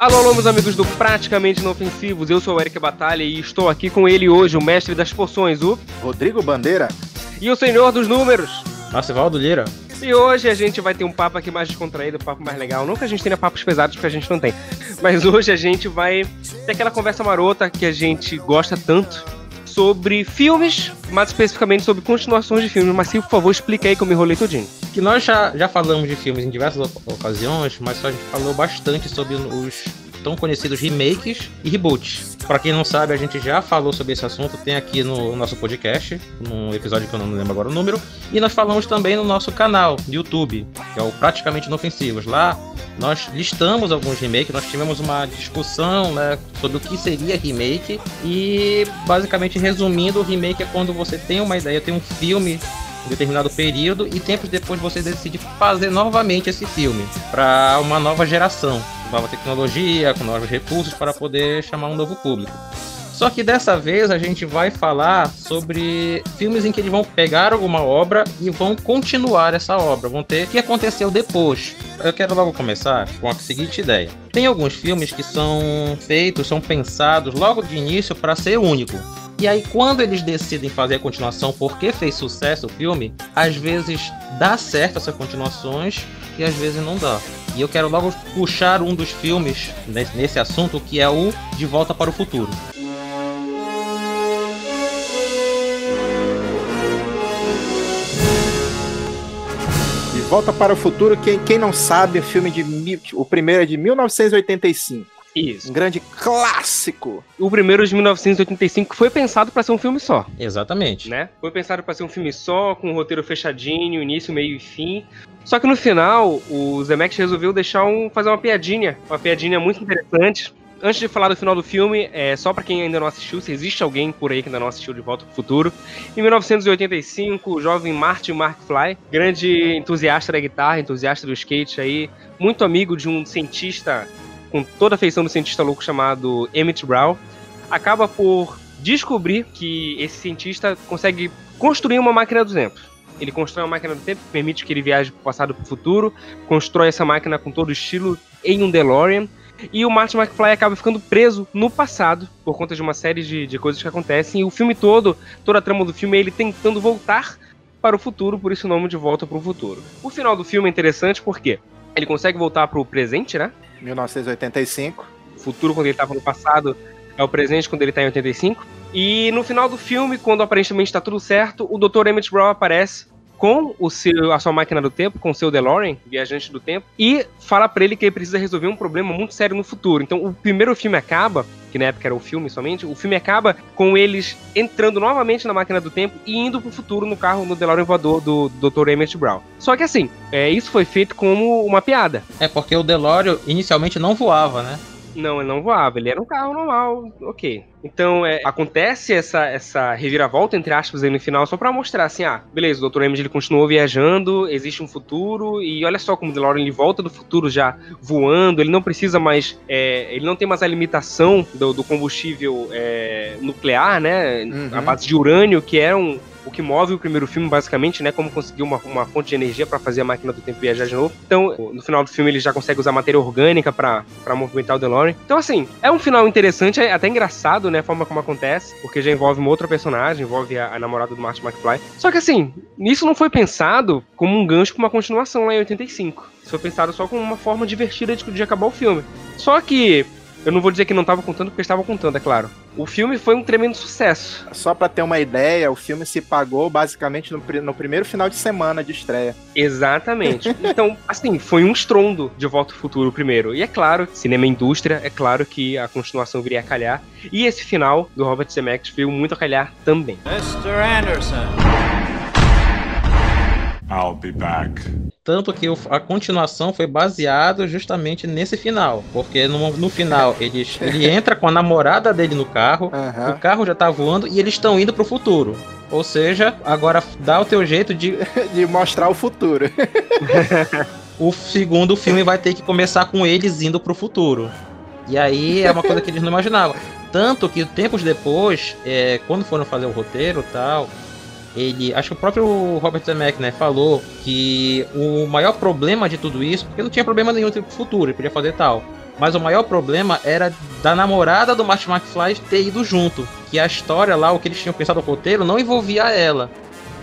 Alô, alô, meus amigos do Praticamente Inofensivos. Eu sou o Eric Batalha e estou aqui com ele hoje, o mestre das poções, o Rodrigo Bandeira e o senhor dos números, Marcivaldo Lira. E hoje a gente vai ter um papo aqui mais descontraído, um papo mais legal. Não que a gente tenha papos pesados, porque a gente não tem. Mas hoje a gente vai ter aquela conversa marota que a gente gosta tanto sobre filmes, mais especificamente sobre continuações de filmes. Mas se, por favor, explica aí que eu me enrolei tudinho. Que nós já, já falamos de filmes em diversas ocasiões, mas só a gente falou bastante sobre os tão conhecidos remakes e reboots. Para quem não sabe, a gente já falou sobre esse assunto, tem aqui no nosso podcast, num episódio que eu não lembro agora o número, e nós falamos também no nosso canal do YouTube, que é o Praticamente Inofensivos. Lá nós listamos alguns remakes, nós tivemos uma discussão né, sobre o que seria remake e basicamente resumindo, o remake é quando você tem uma ideia, tem um filme em determinado período e tempos depois você decide fazer novamente esse filme para uma nova geração, nova tecnologia, com novos recursos para poder chamar um novo público. Só que dessa vez a gente vai falar sobre filmes em que eles vão pegar alguma obra e vão continuar essa obra, vão ter o que aconteceu depois. Eu quero logo começar com a seguinte ideia. Tem alguns filmes que são feitos, são pensados logo de início para ser único. E aí, quando eles decidem fazer a continuação porque fez sucesso o filme, às vezes dá certo essas continuações e às vezes não dá. E eu quero logo puxar um dos filmes nesse assunto, que é o De Volta para o Futuro. De Volta para o Futuro, quem, quem não sabe, o filme de o primeiro é de 1985. Isso. Um grande clássico. O primeiro de 1985 foi pensado para ser um filme só. Exatamente. Né? Foi pensado para ser um filme só, com um roteiro fechadinho, início, meio e fim. Só que no final, o Zemeckis resolveu deixar um, fazer uma piadinha, uma piadinha muito interessante. Antes de falar do final do filme, é, só para quem ainda não assistiu, se existe alguém por aí que ainda não assistiu De Volta para o Futuro, em 1985, o jovem Martin McFly, grande entusiasta da guitarra, entusiasta do skate aí, muito amigo de um cientista com toda a feição do cientista louco chamado Emmett Brown, acaba por descobrir que esse cientista consegue construir uma máquina do tempo. Ele constrói uma máquina do tempo que permite que ele viaje para o passado e para o futuro, constrói essa máquina com todo o estilo em um DeLorean, e o Martin McFly acaba ficando preso no passado por conta de uma série de, de coisas que acontecem. E o filme todo, toda a trama do filme é ele tentando voltar para o futuro, por isso o nome de Volta para o Futuro. O final do filme é interessante porque ele consegue voltar para o presente, né? 1985. Futuro quando ele estava no passado, é o presente quando ele está em 85. E no final do filme, quando aparentemente está tudo certo, o Dr. Emmett Brown aparece com o seu, a sua máquina do tempo, com o seu DeLorean, viajante do tempo, e fala para ele que ele precisa resolver um problema muito sério no futuro. Então, o primeiro filme acaba, que na época era o filme somente, o filme acaba com eles entrando novamente na máquina do tempo e indo pro futuro no carro, no DeLorean voador do Dr. Emmett Brown. Só que assim, é, isso foi feito como uma piada. É porque o DeLorean inicialmente não voava, né? Não, ele não voava, ele era um carro normal, ok. Então, é, acontece essa, essa reviravolta, entre aspas, aí no final, só pra mostrar assim, ah, beleza, o Dr. Emmett ele continuou viajando, existe um futuro, e olha só como o DeLorean ele volta do futuro já voando, ele não precisa mais, é, ele não tem mais a limitação do, do combustível é, nuclear, né, uhum. a base de urânio, que é um, o que move o primeiro filme, basicamente, né? Como conseguir uma, uma fonte de energia para fazer a máquina do tempo viajar de novo. Então, no final do filme, ele já consegue usar matéria orgânica para movimentar o DeLorean. Então, assim, é um final interessante, é até engraçado, né? A forma como acontece, porque já envolve uma outra personagem, envolve a, a namorada do Martin McFly. Só que, assim, isso não foi pensado como um gancho para uma continuação lá em 85. Isso foi pensado só como uma forma divertida de, de acabar o filme. Só que eu não vou dizer que não estava contando, porque estava contando, é claro. O filme foi um tremendo sucesso. Só para ter uma ideia, o filme se pagou basicamente no, no, primeiro final de semana de estreia. Exatamente. então, assim, foi um estrondo de Volta ao Futuro primeiro. E é claro, cinema indústria, é claro que a continuação viria a calhar. E esse final do Robert Zemeckis veio muito a calhar também. Mr. Anderson. I'll be back. Tanto que a continuação foi baseada justamente nesse final. Porque no, no final ele, ele entra com a namorada dele no carro, uhum. o carro já tá voando e eles estão indo pro futuro. Ou seja, agora dá o teu jeito de. de mostrar o futuro. o segundo filme vai ter que começar com eles indo pro futuro. E aí é uma coisa que eles não imaginavam. Tanto que tempos depois, é, quando foram fazer o roteiro tal, ele, acho que o próprio Robert Zemeckis, né, falou que o maior problema de tudo isso, porque não tinha problema nenhum no futuro, ele podia fazer tal, Mas o maior problema era da namorada do Martin McFly ter ido junto. Que a história lá, o que eles tinham pensado no roteiro, não envolvia ela.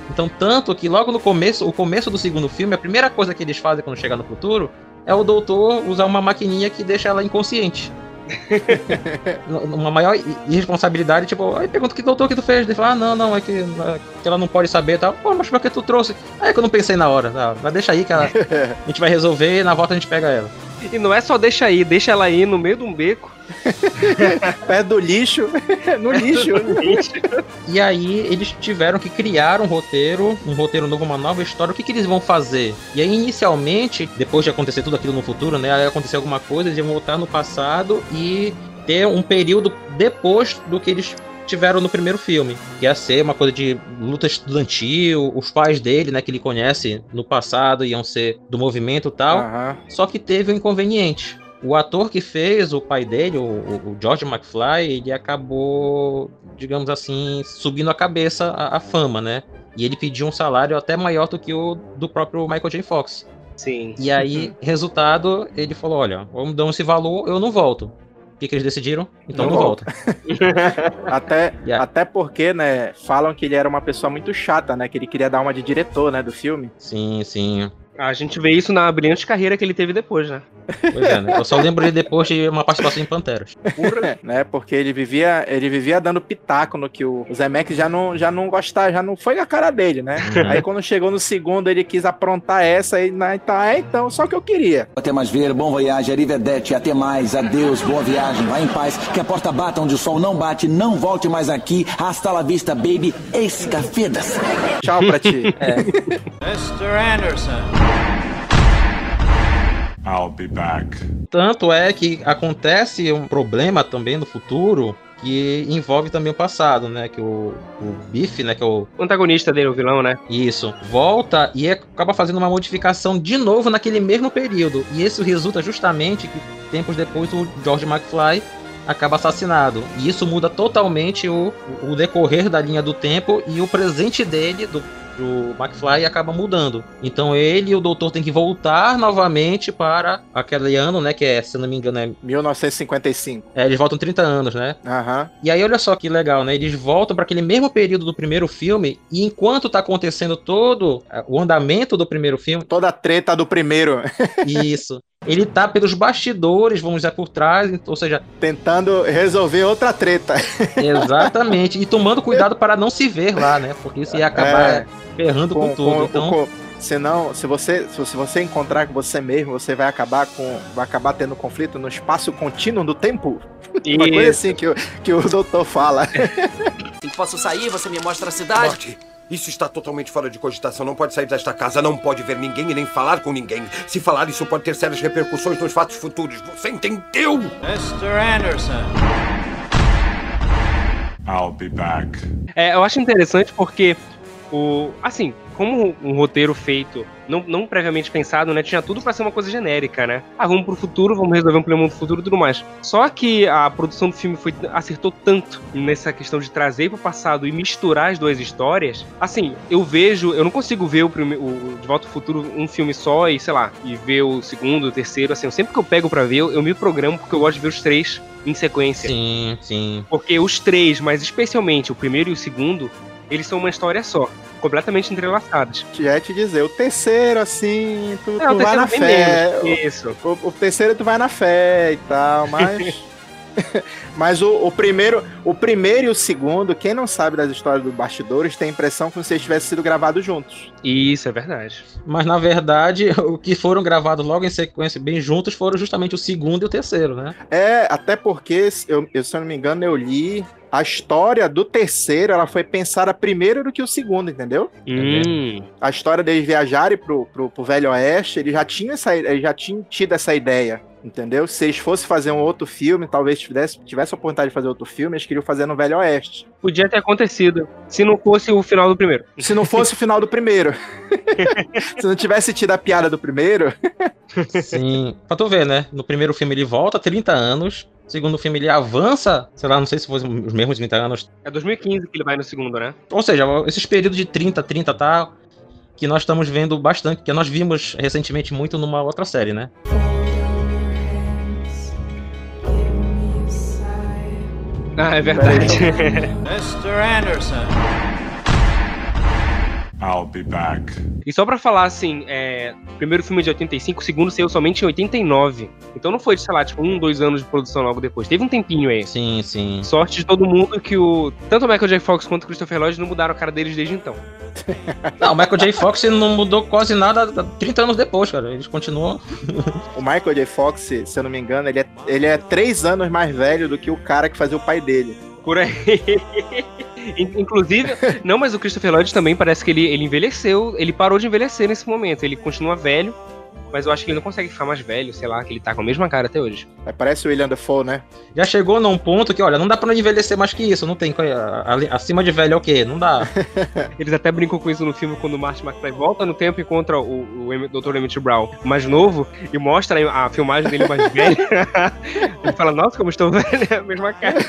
Então, tanto que logo no começo, o começo do segundo filme, a primeira coisa que eles fazem quando chegar no futuro é o doutor usar uma maquininha que deixa ela inconsciente. uma maior irresponsabilidade, tipo, aí pergunta que doutor que tu fez? Ele fala, ah, não, não, é que, é que ela não pode saber e tal. Pô, mas por que tu trouxe? Aí é que eu não pensei na hora, tá? Mas deixa aí que ela, a gente vai resolver e na volta a gente pega ela. E não é só deixa aí, deixa ela aí no meio de um beco. Perto do lixo, no lixo. e aí eles tiveram que criar um roteiro, um roteiro novo, uma nova história. O que, que eles vão fazer? E aí, inicialmente, depois de acontecer tudo aquilo no futuro, né? Aí acontecer alguma coisa, eles iam voltar no passado e ter um período depois do que eles tiveram no primeiro filme, que ia ser uma coisa de luta estudantil, os pais dele, né, que ele conhece no passado, iam ser do movimento e tal. Uhum. Só que teve um inconveniente. O ator que fez o pai dele, o, o George McFly, ele acabou, digamos assim, subindo a cabeça a, a fama, né? E ele pediu um salário até maior do que o do próprio Michael J. Fox. Sim. E aí, resultado, ele falou: olha, vamos dar esse valor, eu não volto. O que, que eles decidiram? Então não, não volta. até, yeah. até porque, né, falam que ele era uma pessoa muito chata, né? Que ele queria dar uma de diretor, né, do filme. Sim, sim. A gente vê isso na brilhante carreira que ele teve depois, né? Pois é, né? Eu só lembro ele depois de uma participação em Panteras. É, né? Porque ele vivia, ele vivia dando pitaco no que o, Max já não, já não gostava, já não foi a cara dele, né? Uhum. Aí quando chegou no segundo, ele quis aprontar essa e né, então, é, então, só que eu queria. Até mais ver, bom voyage, arrivederci, até mais, adeus, boa viagem, vá em paz, que a porta bata onde o sol não bate, não volte mais aqui, hasta la vista, baby, escafedas. Tchau pra ti. É. Mr. Anderson. I'll be back. Tanto é que acontece um problema também no futuro que envolve também o passado, né? Que o, o Biff, né? Que é o... o antagonista dele, o vilão, né? Isso. Volta e acaba fazendo uma modificação de novo naquele mesmo período. E isso resulta justamente que tempos depois o George McFly acaba assassinado. E isso muda totalmente o, o decorrer da linha do tempo e o presente dele, do pro McFly acaba mudando. Então ele e o doutor tem que voltar novamente para aquele ano, né? Que é, se não me engano, é. 1955. É, eles voltam 30 anos, né? Aham. Uhum. E aí, olha só que legal, né? Eles voltam para aquele mesmo período do primeiro filme, e enquanto tá acontecendo todo é, o andamento do primeiro filme. Toda a treta do primeiro. Isso. Ele tá pelos bastidores, vamos dizer, por trás, ou seja. Tentando resolver outra treta. Exatamente. E tomando cuidado para não se ver lá, né? Porque isso ia acabar é, ferrando com, com tudo. Com, então. Com, senão, se você, se você encontrar com você mesmo, você vai acabar com. Vai acabar tendo conflito no espaço contínuo do tempo. Isso. Uma coisa assim que, o, que o doutor fala. Assim posso sair, você me mostra a cidade. Morte. Isso está totalmente fora de cogitação. Não pode sair desta casa, não pode ver ninguém e nem falar com ninguém. Se falar, isso pode ter sérias repercussões nos fatos futuros. Você entendeu? Mr. Anderson. I'll be back. É, eu acho interessante porque o. Assim, como um roteiro feito, não, não previamente pensado, né? Tinha tudo para ser uma coisa genérica, né? Ah, vamos pro futuro, vamos resolver um problema do futuro e tudo mais. Só que a produção do filme foi, acertou tanto nessa questão de trazer pro passado e misturar as duas histórias. Assim, eu vejo, eu não consigo ver o, primeiro, o De Volta ao Futuro um filme só e, sei lá, e ver o segundo, o terceiro, assim, sempre que eu pego para ver, eu me programo porque eu gosto de ver os três em sequência. Sim, sim. Porque os três, mas especialmente o primeiro e o segundo, eles são uma história só completamente entrelaçadas. Já te dizer, o terceiro, assim, tu, é, tu vai na fé. Isso. O, o, terceiro tu vai na fé e tal, mas. mas o, o, primeiro, o primeiro e o segundo, quem não sabe das histórias dos bastidores, tem a impressão que vocês tivessem sido gravados juntos. Isso, é verdade. Mas na verdade, o que foram gravados logo em sequência, bem juntos, foram justamente o segundo e o terceiro, né? É, até porque, eu, eu se eu não me engano, eu li a história do terceiro ela foi pensada primeiro do que o segundo, entendeu? Hum. A história deles viajarem pro, pro, pro Velho Oeste, ele já tinha essa, ele já tinha tido essa ideia. Entendeu? Se eles fossem fazer um outro filme, talvez tivesse, tivesse a oportunidade de fazer outro filme, eles queriam fazer no Velho Oeste. Podia ter acontecido, se não fosse o final do primeiro. Se não fosse o final do primeiro. se não tivesse tido a piada do primeiro. Sim. Pra tu ver, né? No primeiro filme ele volta 30 anos, segundo filme ele avança, sei lá, não sei se fosse os mesmos 30 anos. É 2015 que ele vai no segundo, né? Ou seja, esses períodos de 30, 30 tá que nós estamos vendo bastante, que nós vimos recentemente muito numa outra série, né? Ah, é verdade. Mr. Anderson. I'll be back. e só pra falar assim, é, o primeiro filme é de 85, o segundo saiu somente em 89. Então não foi, sei lá, tipo, um, dois anos de produção logo depois. Teve um tempinho aí. Sim, sim. Sorte de todo mundo que o. Tanto o Michael J. Fox quanto o Christopher Lloyd não mudaram a cara deles desde então. Não, o Michael J. Fox não mudou quase nada 30 anos depois, cara. Eles continuam. O Michael J. Fox, se eu não me engano, ele é, ele é três anos mais velho do que o cara que fazia o pai dele. Por aí. In- Inclusive, não, mas o Christopher Lloyd também parece que ele, ele envelheceu, ele parou de envelhecer nesse momento. Ele continua velho, mas eu acho que ele não consegue ficar mais velho, sei lá, que ele tá com a mesma cara até hoje. É, Parece o William Dafoe, né? Já chegou num ponto que, olha, não dá pra envelhecer mais que isso. Não tem. Acima de velho é o quê? Não dá. Eles até brincam com isso no filme quando o Martin McFly volta no tempo e encontra o, o Dr. Emmett Brown mais novo e mostra a filmagem dele mais velho. ele fala, nossa, como estou velho, é a mesma cara.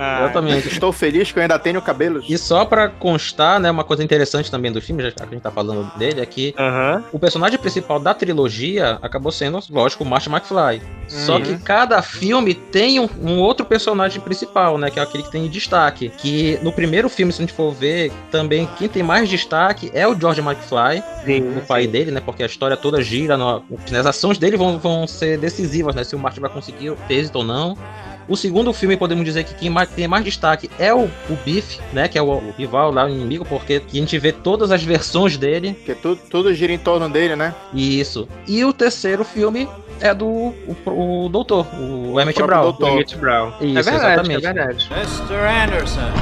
Ah, Exatamente. Estou feliz que eu ainda tenho cabelos. E só pra constar, né, uma coisa interessante também do filme, já que a gente tá falando dele, é que Aham. o personagem principal da trilogia acabou sendo, lógico, o Martin McFly. Só Uhum. que cada filme tem um, um outro personagem principal, né? Que é aquele que tem destaque. Que no primeiro filme, se a gente for ver, também quem tem mais destaque é o George McFly, Sim, o pai dele, né? Porque a história toda gira, no, as ações dele vão, vão ser decisivas, né? Se o Martin vai conseguir o êxito ou não. O segundo filme, podemos dizer que quem mais, tem mais destaque é o, o Biff, né? Que é o, o rival lá, o inimigo, porque a gente vê todas as versões dele. Porque tudo, tudo gira em torno dele, né? Isso. E o terceiro filme é do o, o doutor, o Emmett próprio Brown. doutor. Emmett Brown. Isso, é verdade, exatamente. é verdade. Mr. Anderson.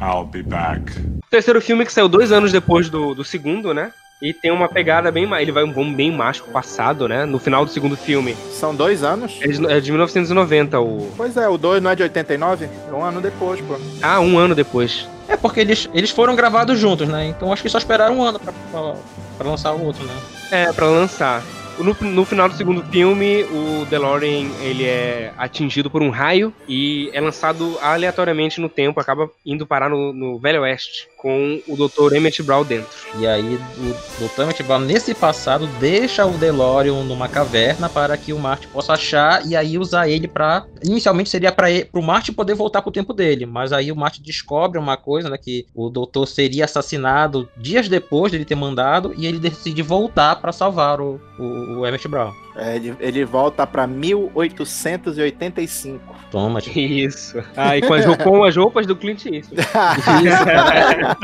I'll be back. O terceiro filme que saiu dois anos depois do, do segundo, né? E tem uma pegada bem. ma- Ele vai um vamos bem mágico passado, né? No final do segundo filme. São dois anos. É de, é de 1990, o. Pois é, o 2 não é de 89? É um ano depois, pô. Ah, um ano depois. É porque eles, eles foram gravados juntos, né? Então acho que só esperaram um ano pra, pra, pra lançar o outro, né? É, pra lançar. No, no final do segundo filme, o DeLorean ele é atingido por um raio e é lançado aleatoriamente no tempo, acaba indo parar no, no Velho Oeste com o Dr. Emmett Brown dentro. E aí o Dr. Emmett Brown, nesse passado, deixa o DeLorean numa caverna para que o Marty possa achar e aí usar ele pra... Inicialmente seria para o Marty poder voltar pro tempo dele, mas aí o Marty descobre uma coisa, né? Que o doutor seria assassinado dias depois dele ter mandado e ele decide voltar para salvar o, o, o Emmett Brown. É, ele, ele volta pra 1885. Toma, tipo, Isso. Ah, e com as, com as roupas do Clint Eastwood.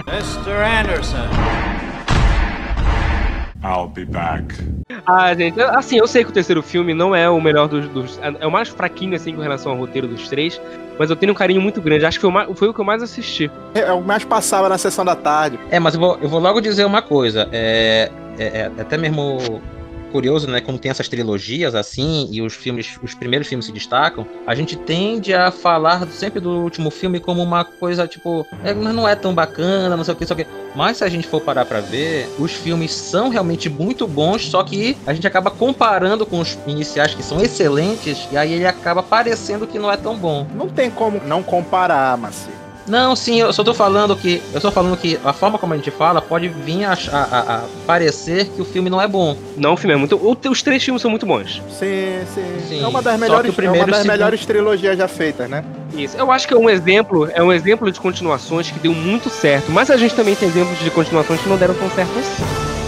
Mr. Anderson. I'll be back. Ah, gente, assim, eu sei que o terceiro filme não é o melhor dos, dos- É o mais fraquinho, assim, com relação ao roteiro dos três. Mas eu tenho um carinho muito grande. Acho que foi o, mais- foi o que eu mais assisti. É o que mais passava na sessão da tarde. É, mas eu vou, eu vou logo dizer uma coisa. É, é- é até mesmo curioso, né? Quando tem essas trilogias assim e os filmes, os primeiros filmes se destacam, a gente tende a falar sempre do último filme como uma coisa tipo, é, mas não é tão bacana, não sei o que, o que. Mas se a gente for parar pra ver, os filmes são realmente muito bons, só que a gente acaba comparando com os iniciais que são excelentes e aí ele acaba parecendo que não é tão bom. Não tem como não comparar, Maci. Não, sim, eu só tô falando que. Eu tô falando que a forma como a gente fala pode vir a, a- a- a parecer que o filme não é bom. Não, o filme é muito. o- Os três filmes são muito bons. Sim, sim. Sim, É uma das só melhores, primeiro é uma das segundo- melhores trilogias já feitas, né? Isso. Eu acho que é um exemplo, é um exemplo de continuações que deu muito certo. Mas a gente também tem exemplos de continuações que não deram tão certo assim.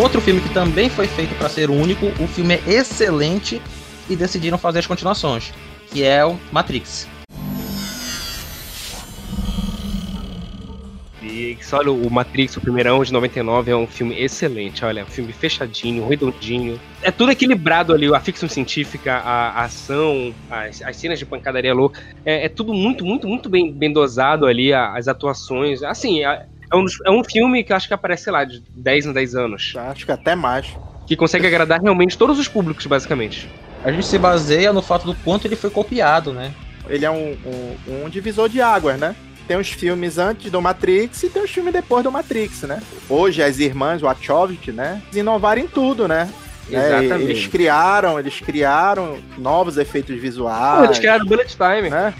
Outro filme que também foi feito pra ser único, o filme é excelente e decidiram fazer as continuações, que é o Matrix. Só olha, o Matrix, o primeirão de 99, é um filme excelente. Olha, um filme fechadinho, redondinho. É tudo equilibrado ali, a ficção científica, a, a ação, as, as cenas de pancadaria louca. É, é tudo muito, muito, muito bem, bem dosado ali, a- as atuações. Assim, é, é um, é um filme que eu acho que aparece, sei lá, de 10 em 10 anos. Acho que até mais. Que consegue agradar realmente todos os públicos, basicamente. A gente se baseia no fato do quanto ele foi copiado, né? Ele é um, um, um divisor de águas, né? Tem os filmes antes do Matrix e tem os filmes depois do Matrix, né? Hoje as irmãs Wachowski, né? Inovaram em tudo, né? né? Exatamente. Eles criaram, eles criaram novos efeitos visuais. eles criaram Bullet Time. né?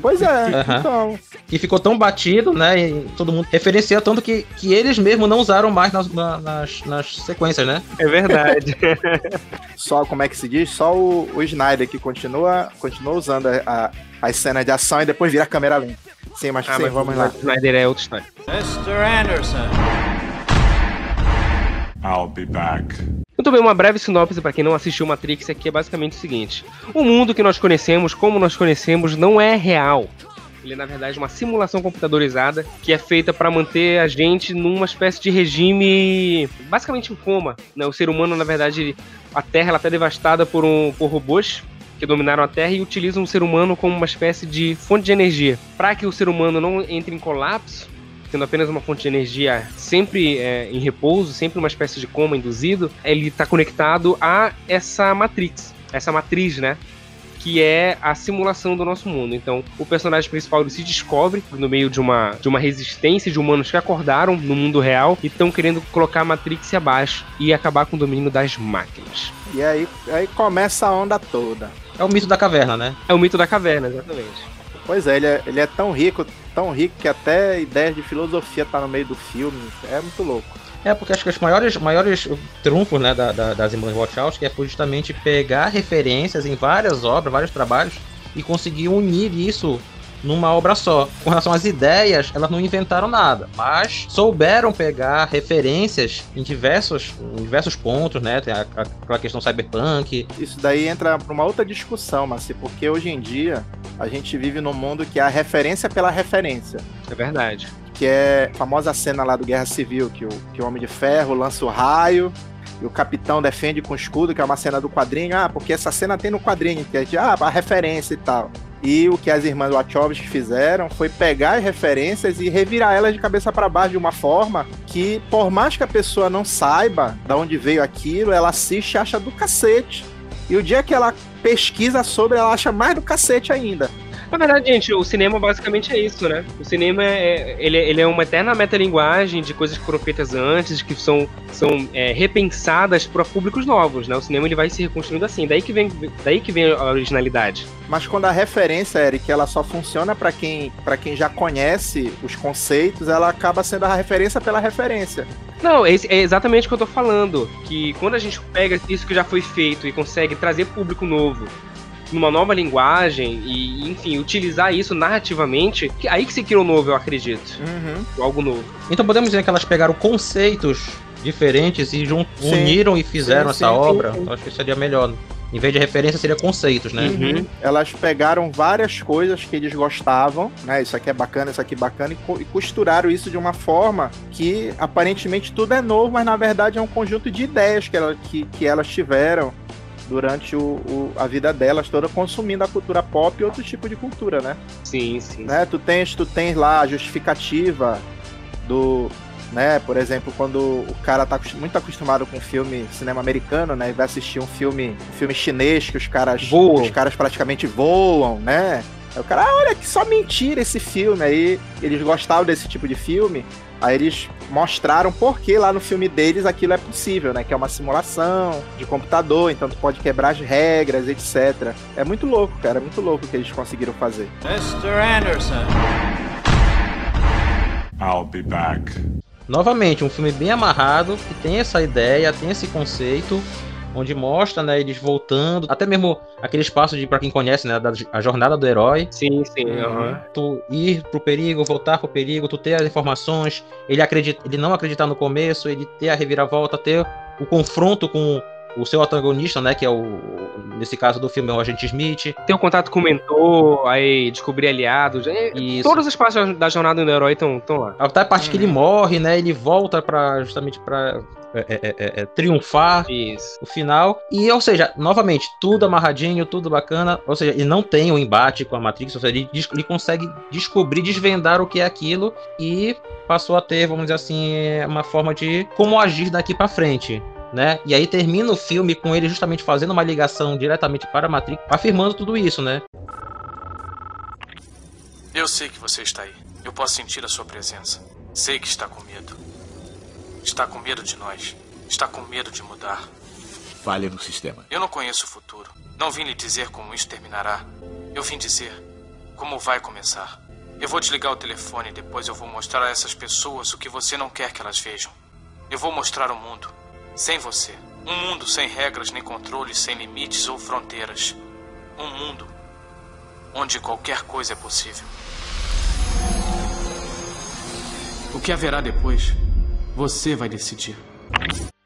Pois é, Aham. então. Que ficou tão batido, né? E todo mundo referencia tanto que, que eles mesmos não usaram mais nas, na- nas, nas sequências, né? É verdade. Só, como é que se diz? Só o, o Snyder que continua, continua usando a, a, as cenas de ação e depois vira a câmera lenta. Sim, mas Ah, sim, mas vamos lá. o Snyder é outra história. Mr. Anderson. I'll be back. Muito bem, uma breve sinopse para quem não assistiu Matrix aqui é basicamente o seguinte: o mundo que nós conhecemos, como nós conhecemos, não é real. Ele é, na verdade, uma simulação computadorizada que é feita para manter a gente numa espécie de regime basicamente em coma. Né? O ser humano, na verdade, a Terra está devastada por, um, por robôs que dominaram a Terra e utilizam o ser humano como uma espécie de fonte de energia. Para que o ser humano não entre em colapso, tendo apenas uma fonte de energia sempre é, em repouso, sempre uma espécie de coma induzido, ele está conectado a essa matrix, essa matriz, né? Que é a simulação do nosso mundo. Então, o personagem principal ele se descobre no meio de uma, de uma resistência de humanos que acordaram no mundo real e estão querendo colocar a Matrix abaixo e acabar com o domínio das máquinas. E aí, aí começa a onda toda. É o mito da caverna, né? É o mito da caverna, exatamente. Pois é, ele é, ele é tão rico, tão rico que até ideias de filosofia tá no meio do filme. É muito louco. É, porque acho que os maiores, maiores trunfos né, da, da- das irmãs Wachowski é justamente pegar referências em várias obras, vários trabalhos e conseguir unir isso numa obra só. Com relação às ideias, elas não inventaram nada, mas souberam pegar referências em diversos, em diversos pontos, né? Tem a- a- aquela questão cyberpunk. Isso daí entra pra uma outra discussão, Massi, porque hoje em dia a gente vive num mundo que é a referência pela referência. É verdade. Que é a famosa cena lá do Guerra Civil, que o, que o Homem de Ferro lança o raio e o capitão defende com o escudo, que é uma cena do quadrinho. Ah, porque essa cena tem no quadrinho, que é de, ah, a referência e tal. E o que as irmãs Wachowski fizeram foi pegar as referências e revirar elas de cabeça para baixo de uma forma que, por mais que a pessoa não saiba de onde veio aquilo, ela assiste e acha do cacete. E o dia que ela pesquisa sobre, ela acha mais do cacete ainda. Na verdade, gente, o cinema basicamente é isso, né? O cinema é, ele, ele é uma eterna metalinguagem de coisas que foram feitas antes, que são, são é, repensadas para públicos novos, né? O cinema ele vai se reconstruindo assim, daí que vem, daí que vem a originalidade. Mas quando a referência, Eric, ela só funciona para quem, pra quem já conhece os conceitos, ela acaba sendo a referência pela referência. Não, esse é exatamente o que eu tô falando. Que quando a gente pega isso que já foi feito e consegue trazer público novo numa nova linguagem e, enfim, utilizar isso narrativamente, que aí que se criou novo, eu acredito. Algo novo. Então podemos dizer que elas pegaram conceitos diferentes e jun- Sim. uniram e fizeram Sim, essa sim, obra. sim, sim. Eu acho que seria melhor. Em vez de referência, seria conceitos, né? Uhum. Elas pegaram várias coisas que eles gostavam, né? Isso aqui é bacana, isso aqui é bacana, e, co- e costuraram isso de uma forma que aparentemente tudo é novo, mas na verdade é um conjunto de ideias que, ela, que, que elas tiveram durante o, o- a vida delas toda consumindo a cultura pop e outro tipo de cultura, né? Sim, sim. né? Tu tens, tu tens lá a justificativa do, né? Por exemplo, quando o cara tá muito acostumado com filme cinema americano, né? E vai assistir um filme, um filme chinês que os caras, Voam. os caras praticamente voam, né? Aí o cara, ah, olha que só mentira esse filme. Aí eles gostavam desse tipo de filme. Aí eles mostraram por que lá no filme deles aquilo é possível, né? Que é uma simulação de computador, então tu pode quebrar as regras, etc. É muito louco, cara. É muito louco o que eles conseguiram fazer. Mr. Anderson. I'll be back. Novamente, um filme bem amarrado, que tem essa ideia, tem esse conceito, onde mostra, né, eles voltando, até mesmo aquele espaço de, pra quem conhece, né, da, a jornada do herói. Sim, sim. aham. Tu ir pro perigo, voltar pro perigo, tu ter as informações, ele acredita, ele não acreditar no começo, ele ter a reviravolta, ter o confronto com o seu antagonista, né, que é o nesse caso do filme é o agente Smith. Ter um contato com o mentor, aí descobrir aliados. é- Isso. Todas as partes da jornada do herói estão lá. Até a parte que ele morre, né, ele volta para justamente para triunfar Isso. o final. E, ou seja, novamente, tudo amarradinho, tudo bacana. Ou seja, ele não tem um embate com a Matrix, ou seja, ele, ele consegue descobrir, desvendar o que é aquilo e passou a ter, vamos dizer assim, uma forma de como agir daqui pra frente. Né? E aí termina o filme com ele justamente fazendo uma ligação diretamente para a Matrix, afirmando tudo isso, né? Eu sei que você está aí. Eu posso sentir a sua presença. Sei que está com medo. Está com medo de nós. Está com medo de mudar. falha no sistema. Eu não conheço o futuro. Não vim lhe dizer como isso terminará. Eu vim dizer como vai começar. Eu vou desligar o telefone e depois eu vou mostrar a essas pessoas o que você não quer que elas vejam. Eu vou mostrar o mundo sem você. Um mundo sem regras nem controles, sem limites ou fronteiras. Um mundo onde qualquer coisa é possível. O que haverá depois, você vai decidir.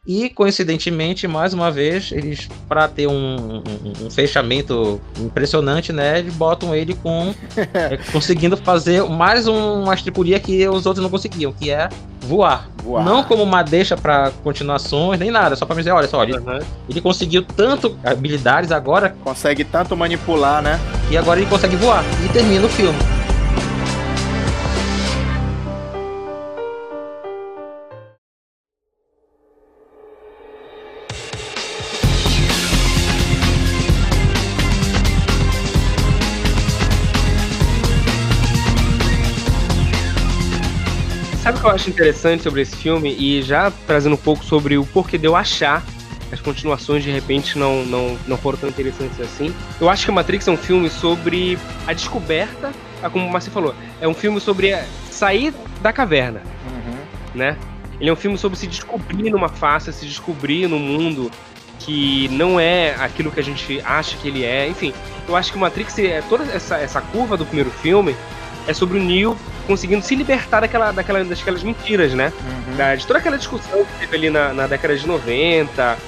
E, coincidentemente, mais uma vez, eles, para ter um, um, um, fechamento impressionante, né, eles botam ele com. é, conseguindo fazer mais um, uma estripulia que os outros não conseguiam, que é voar. voar. Não como uma deixa para continuações, nem nada, só pra me dizer, olha só, ele, uhum. ele conseguiu tanto habilidades agora. Consegue tanto manipular, né? E agora ele consegue voar. E termina o filme. Sabe o que eu acho interessante sobre esse filme? E já trazendo um pouco sobre o porquê de eu achar as continuações de repente não, não, não foram tão interessantes assim. Eu acho que Matrix é um filme sobre a descoberta, como o falou, é um filme sobre sair da caverna, uhum. né? Ele é um filme sobre se descobrir numa face, se descobrir no mundo que não é aquilo que a gente acha que ele é. Enfim, eu acho que Matrix é toda essa, essa curva do primeiro filme é sobre o Neo conseguindo se libertar daquela, daquela, daquelas mentiras, né? Uhum. Da, de toda aquela discussão que teve ali na, na década de 90,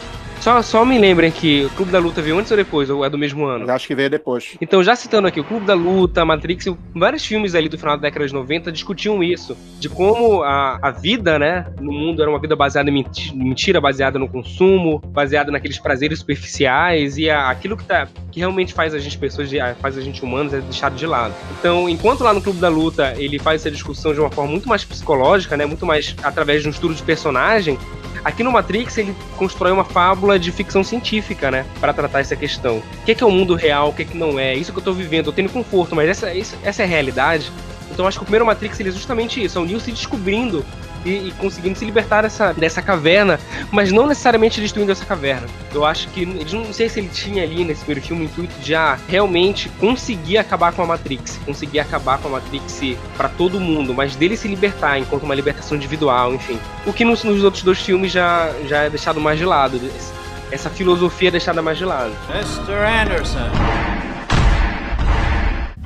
só, só me lembrem que o Clube da Luta veio antes ou depois, ou é do mesmo ano? Acho que veio depois. Então, já citando aqui, o Clube da Luta, Matrix, vários filmes ali do final da década de 90 discutiam isso, de como a, a vida, né, no mundo era uma vida baseada em mentira, baseada no consumo, baseada naqueles prazeres superficiais, e a, aquilo que, tá, que realmente faz a gente pessoas, faz a gente humanos, é deixado de lado. Então, enquanto lá no Clube da Luta ele faz essa discussão de uma forma muito mais psicológica, né, muito mais através de um estudo de personagem, Aqui no Matrix ele constrói uma fábula de ficção científica, né? Para tratar essa questão. O que é, que é o mundo real, o que é que não é? Isso que eu tô vivendo, eu tenho conforto, mas essa, essa é a realidade. Então acho que o primeiro Matrix ele é justamente isso, é o Neo se descobrindo e, e, conseguindo se libertar dessa, dessa caverna, mas não necessariamente destruindo essa caverna. Eu acho que, não sei se ele tinha ali nesse primeiro filme o intuito de ah, realmente conseguir acabar com a Matrix, conseguir acabar com a Matrix para todo mundo, mas dele se libertar enquanto uma libertação individual, enfim. O que nos, nos outros dois filmes já, já é deixado mais de lado. Essa filosofia é deixada mais de lado. Mr. Anderson.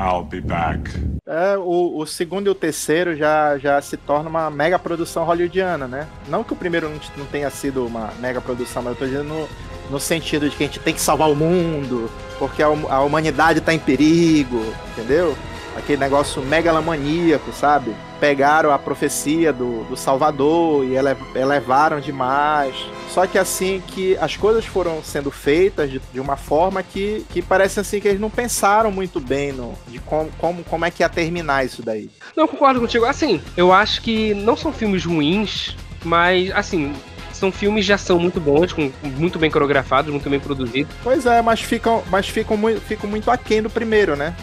I'll be back. É, o, o, segundo e o terceiro já, já se torna uma mega produção hollywoodiana, né? Não que o primeiro não, não tenha sido uma mega produção, mas eu tô dizendo no, no sentido de que a gente tem que salvar o mundo, porque a, a humanidade tá em perigo, entendeu? Aquele negócio megalomaníaco, sabe? Pegaram a profecia do, do Salvador e ele, elevaram demais. Só que assim que as coisas foram sendo feitas de, de, uma forma que, que parece assim que eles não pensaram muito bem no, de como, como, como é que ia terminar isso daí. Não, concordo contigo. Assim, eu acho que não são filmes ruins, mas assim, são filmes de ação muito bons, com, muito bem coreografados, muito bem produzidos. Pois é, mas ficam, mas ficam, muito, ficam muito aquém do primeiro, né?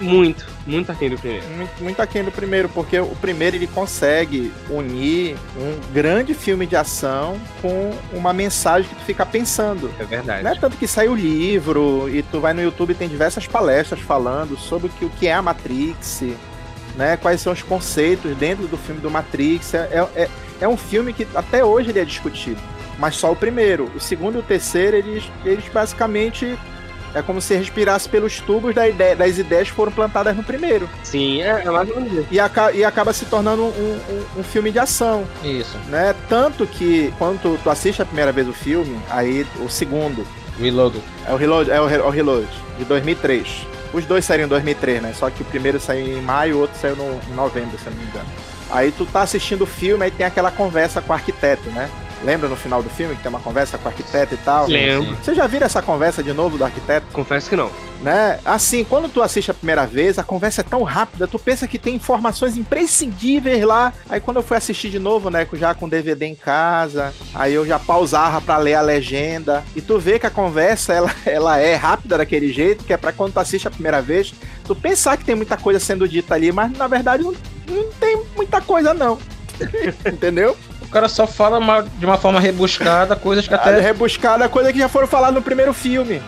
Muito, muito aquém do primeiro. Muito, muito aquém do primeiro, porque o primeiro ele consegue unir um grande filme de ação com uma mensagem que tu fica pensando. É verdade. Não é tanto que sai o livro e tu vai no YouTube e tem diversas palestras falando sobre o que, o que é a Matrix, né? Quais são os conceitos dentro do filme do Matrix. É, é, é um filme que até hoje ele é discutido. Mas só o primeiro. O segundo e o terceiro, eles, eles basicamente é como se respirasse pelos tubos da ideia, das ideias que foram plantadas no primeiro. Sim, é, é mais ou menos. E, aca e acaba se tornando um, um, um, filme de ação. Isso. Né? Tanto que quando tu, tu assiste a primeira vez o filme, aí o segundo. Reload. É o Reload, é o, é o Reload, de 2003. Os dois saíram em 2003, né? Só que o primeiro saiu em maio e o outro saiu no, em novembro, se eu não me engano. Aí tu tá assistindo o filme, aí tem aquela conversa com o arquiteto, né? Lembra no final do filme que tem uma conversa com o arquiteto e tal? Lembro. Você já viu essa conversa de novo do arquiteto? Confesso que não. Né? Assim, quando tu assiste a primeira vez, a conversa é tão rápida, tu pensa que tem informações imprescindíveis lá. Aí quando eu fui assistir de novo, né, já com DVD em casa, aí eu já pausava para ler a legenda, e tu vê que a conversa ela, ela é rápida daquele jeito, que é para quando tu assiste a primeira vez, tu pensar que tem muita coisa sendo dita ali, mas na verdade não, não tem muita coisa não. Entendeu? Cara só fala uma- de uma forma rebuscada coisas que Até até. rebuscada, coisa que já foram faladas no primeiro filme.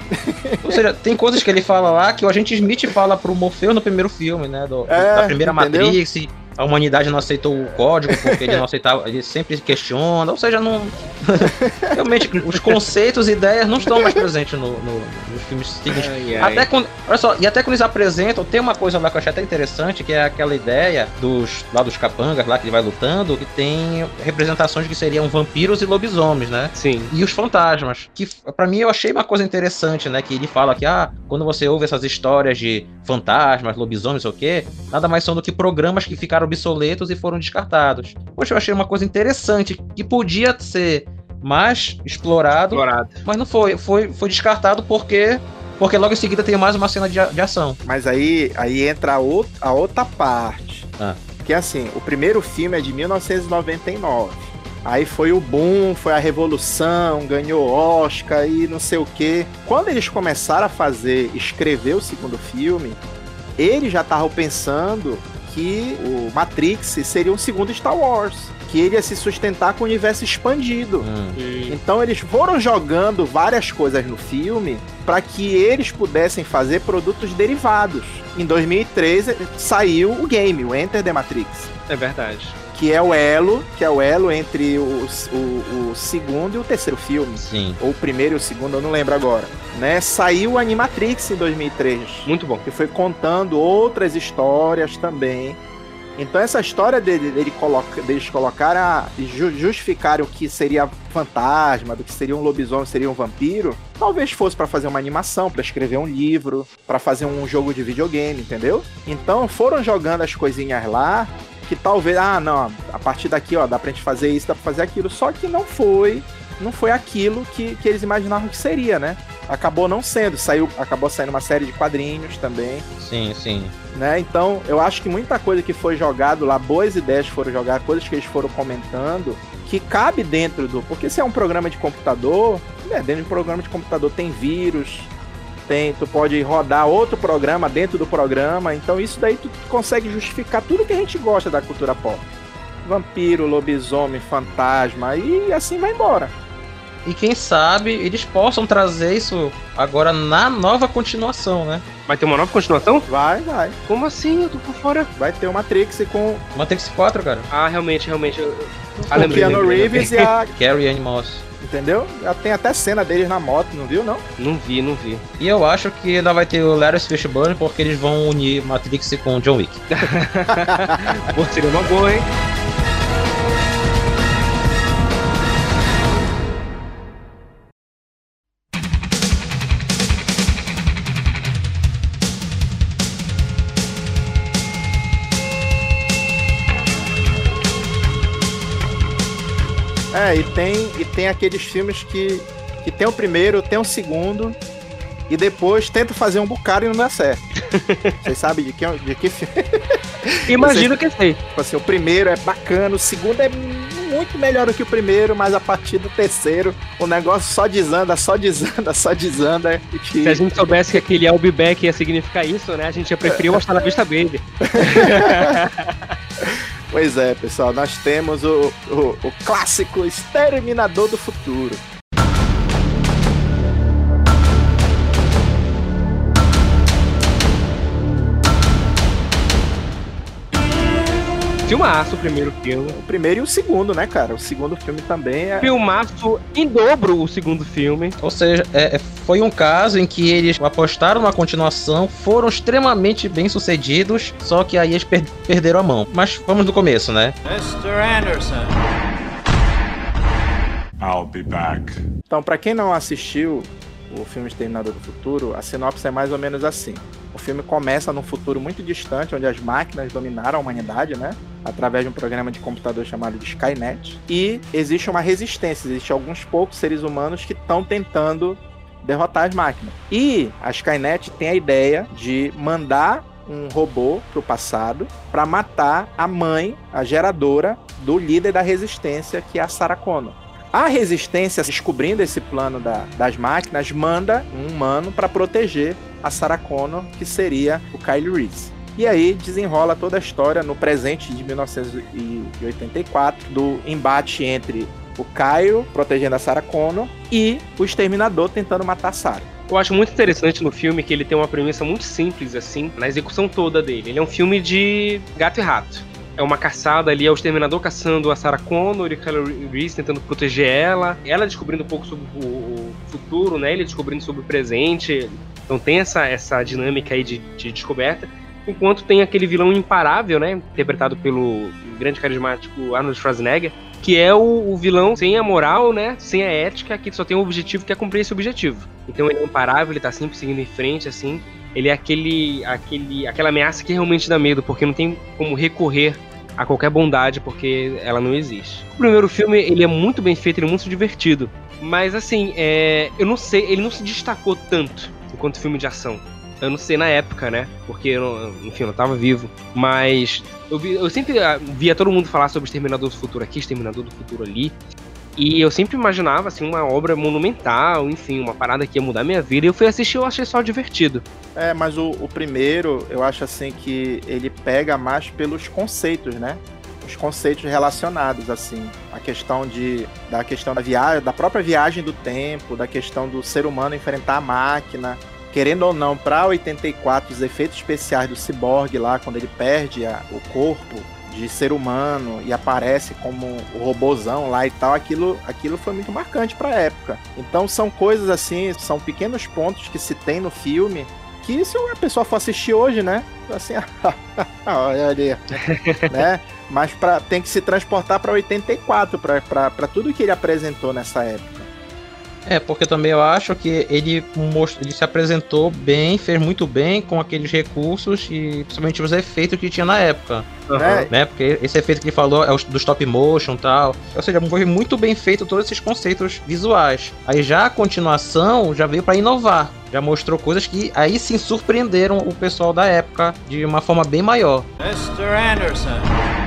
Ou seja, tem coisas que ele fala lá que o agente Smith fala pro Morpheus no primeiro filme, né? do- É, da primeira entendeu? Matrix. A humanidade não aceitou o código porque ele não aceitava, ele sempre questiona, ou seja, não. Realmente, os conceitos e ideias não estão mais presentes no, no- nos filmes seguintes. Ai, ai. Até quando, olha só, e até quando eles apresentam, tem uma coisa lá que eu achei até interessante, que é aquela ideia dos lá dos capangas lá que ele vai lutando, que tem representações que seriam vampiros e lobisomens, né? Sim. E os fantasmas, que pra mim eu achei uma coisa interessante, né? Que ele fala que, ah, quando você ouve essas histórias de fantasmas, lobisomens, ou o quê, nada mais são do que programas que ficaram obsoletos e foram descartados. Poxa, eu achei uma coisa interessante, que podia ser mais explorado, Explorado. mas não foi. Foi, foi descartado porque. Porque logo em seguida tem mais uma cena de, de ação. Mas aí, aí entra a, out- a outra parte. Ah. Que assim, o primeiro filme é de 1999. Aí foi o boom, foi a revolução, ganhou Oscar e não sei o quê. Quando eles começaram a fazer, escrever o segundo filme, eles já estavam pensando que o Matrix seria um segundo Star Wars. Que ele ia se sustentar com o universo expandido. Hum. Então eles foram jogando várias coisas no filme para que eles pudessem fazer produtos derivados. Em 2013 saiu o game, o Enter the Matrix, É verdade. que é o elo, que é o elo entre o, o- o segundo e o terceiro filme. Sim. Ou o primeiro e o segundo, eu não lembro agora. Né? Saiu o Animatrix em 2003 Muito bom. que foi contando outras histórias também. Então essa história dele, dele coloca, deles colocarem a, ju, justificarem o que seria fantasma, do que seria um lobisomem, seria um vampiro, talvez fosse pra fazer uma animação, pra escrever um livro, pra fazer um jogo de videogame, entendeu? Então foram jogando as coisinhas lá que talvez, ah, não, a partir daqui, ó, dá pra gente fazer isso, dá pra fazer aquilo, só que não foi, não foi aquilo que, que eles imaginavam que seria, né? Acabou não sendo, saiu, acabou saindo uma série de quadrinhos também Sim, sim. né? Então, eu acho que muita coisa que foi jogado lá, boas ideias foram jogadas, coisas que eles foram comentando, que cabe dentro do. Porque se é um programa de computador, né, dentro de um programa de computador tem vírus, tem, tu pode rodar outro programa dentro do programa, então isso daí tu consegue justificar tudo que a gente gosta da cultura pop. Vampiro, lobisomem, fantasma, e assim vai embora. E quem sabe eles possam trazer isso agora na nova continuação, né? Vai ter uma nova continuação? Vai, vai. Como assim? Eu tô por fora. Vai ter o Matrix com Matrix 4, cara. Ah, realmente, realmente. eu- Ah, o lembrei, Keanu Reeves e a. Carrie Ann Moss. Entendeu? Já tem até cena deles na moto, não viu, não? Não vi, não vi. E eu acho que ainda vai ter o Larry Fishburne porque eles vão unir Matrix com John Wick. Pô, seria uma boa, hein? É, e tem, e tem aqueles filmes que, que tem o primeiro, tem o segundo, e depois tenta fazer um bocado e não dá certo. Vocês sabem de que, de que filme? Imagino que sei. Tipo assim, o primeiro é bacana, o segundo é muito melhor do que o primeiro, mas a partir do terceiro o negócio só desanda, só desanda, só desanda. E te- Se a gente soubesse que aquele I'll be back ia significar isso, né? A gente ia preferir Hasta la Vista Baby. Pois é, pessoal, nós temos o, o, o clássico Exterminador do Futuro. Filmaço o primeiro filme. O primeiro e o segundo, né, cara? O segundo filme também é. Filmaço em dobro o segundo filme. Ou seja, é- é- foi um caso em que eles apostaram na continuação, foram extremamente bem sucedidos, só que aí eles per- perderam a mão. Mas vamos do começo, né? Mr. Anderson. I'll be back. Então, pra quem não assistiu o filme Exterminador do Futuro, a sinopse é mais ou menos assim. O filme começa num futuro muito distante, onde as máquinas dominaram a humanidade, né? Através de um programa de computador chamado de Skynet. E existe uma resistência, existem alguns poucos seres humanos que estão tentando derrotar as máquinas. E a Skynet tem a ideia de mandar um robô pro passado para matar a mãe, a geradora do líder da resistência, que é a Sarah Connor. A resistência, descobrindo esse plano da- das máquinas, manda um humano para proteger a Sarah Connor, que seria o Kyle Reese. E aí desenrola toda a história no presente de 1984 do embate entre o Caio protegendo a Sarah Connor e o Exterminador tentando matar a Sarah. Eu acho muito interessante no filme que ele tem uma premissa muito simples, assim, na execução toda dele. Ele é um filme de gato e rato. É uma caçada ali, é o Exterminador caçando a Sarah Connor e Kylo Reese tentando proteger ela. Ela descobrindo um pouco sobre o futuro, né? Ele descobrindo sobre o presente. Então tem essa, essa dinâmica aí de, de descoberta. Enquanto tem aquele vilão imparável, né? Interpretado pelo grande carismático Arnold Schwarzenegger, que é o, o, vilão sem a moral, né? Sem a ética, que só tem um objetivo que é cumprir esse objetivo. Então ele é imparável, ele tá sempre seguindo em frente, assim. Ele é aquele, aquele, aquela ameaça que realmente dá medo, porque não tem como recorrer a qualquer bondade, porque ela não existe. O primeiro filme, ele é muito bem feito, ele é muito divertido. Mas assim, é, eu não sei, ele não se destacou tanto enquanto filme de ação. Eu não sei na época, né? Porque, eu, enfim, eu não tava vivo. Mas eu, vi, eu sempre ah, via todo mundo falar sobre Exterminador do Futuro aqui, Exterminador do Futuro ali. E eu sempre imaginava, assim, uma obra monumental, enfim, uma parada que ia mudar minha vida. E eu fui assistir e eu achei só divertido. É, mas o, o primeiro, eu acho assim que ele pega mais pelos conceitos, né? os conceitos relacionados assim a questão de da questão da viagem da própria viagem do tempo da questão do ser humano enfrentar a máquina querendo ou não, para 84, os efeitos especiais do Cyborg lá, quando ele perde a, o corpo de ser humano e aparece como o robozão lá e tal, aquilo, aquilo foi muito marcante para a época. Então são coisas assim, são pequenos pontos que se tem no filme que se uma pessoa for assistir hoje, né? Assim, olha ali, né? Mas pra, tem que se transportar para 84, para tudo que ele apresentou nessa época. É, porque também eu acho que ele, mostrou, ele se apresentou bem, fez muito bem com aqueles recursos e principalmente os efeitos que tinha na época. Uhum. Né? Porque esse efeito que ele falou é o do stop motion e tal. Ou seja, foi muito bem feito todos esses conceitos visuais. Aí já a continuação já veio para inovar. Já mostrou coisas que aí sim surpreenderam o pessoal da época de uma forma bem maior. Mr. Anderson.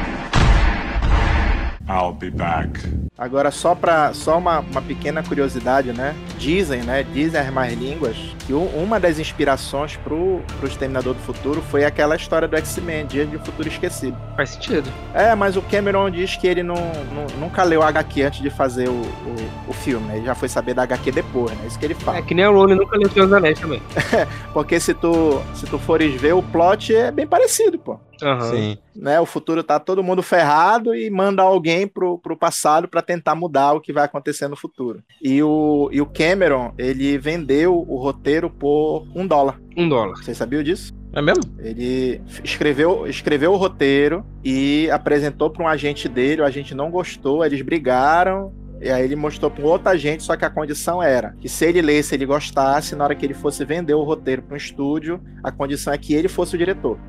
I'll be back. Agora, só para só uma, uma pequena curiosidade, né? Dizem, né? Dizem as mais línguas que uma das inspirações pro, pro Exterminador do Futuro foi aquela história do X-Men, Dias de um Futuro Esquecido. Faz sentido. É, mas o Cameron diz que ele não, não nunca leu a HQ antes de fazer o, o, o, filme, né? Ele já foi saber da HQ depois, né? Isso que ele fala. É que nem o Rony nunca leu Senhor dos Anéis também. Porque se tu, se tu fores ver, o plot é bem parecido, pô. Uhum. Sim. Né, o futuro tá todo mundo ferrado e manda alguém pro, pro passado para tentar mudar o que vai acontecer no futuro. E o, e o Cameron, ele vendeu o roteiro por um dólar. Um dólar. Você sabia disso? É mesmo? Ele escreveu, escreveu o roteiro e apresentou para um agente dele, o agente não gostou, eles brigaram, e aí ele mostrou para um outro agente, só que a condição era que se ele lesse, ele gostasse, na hora que ele fosse vender o roteiro para um estúdio, a condição é que ele fosse o diretor.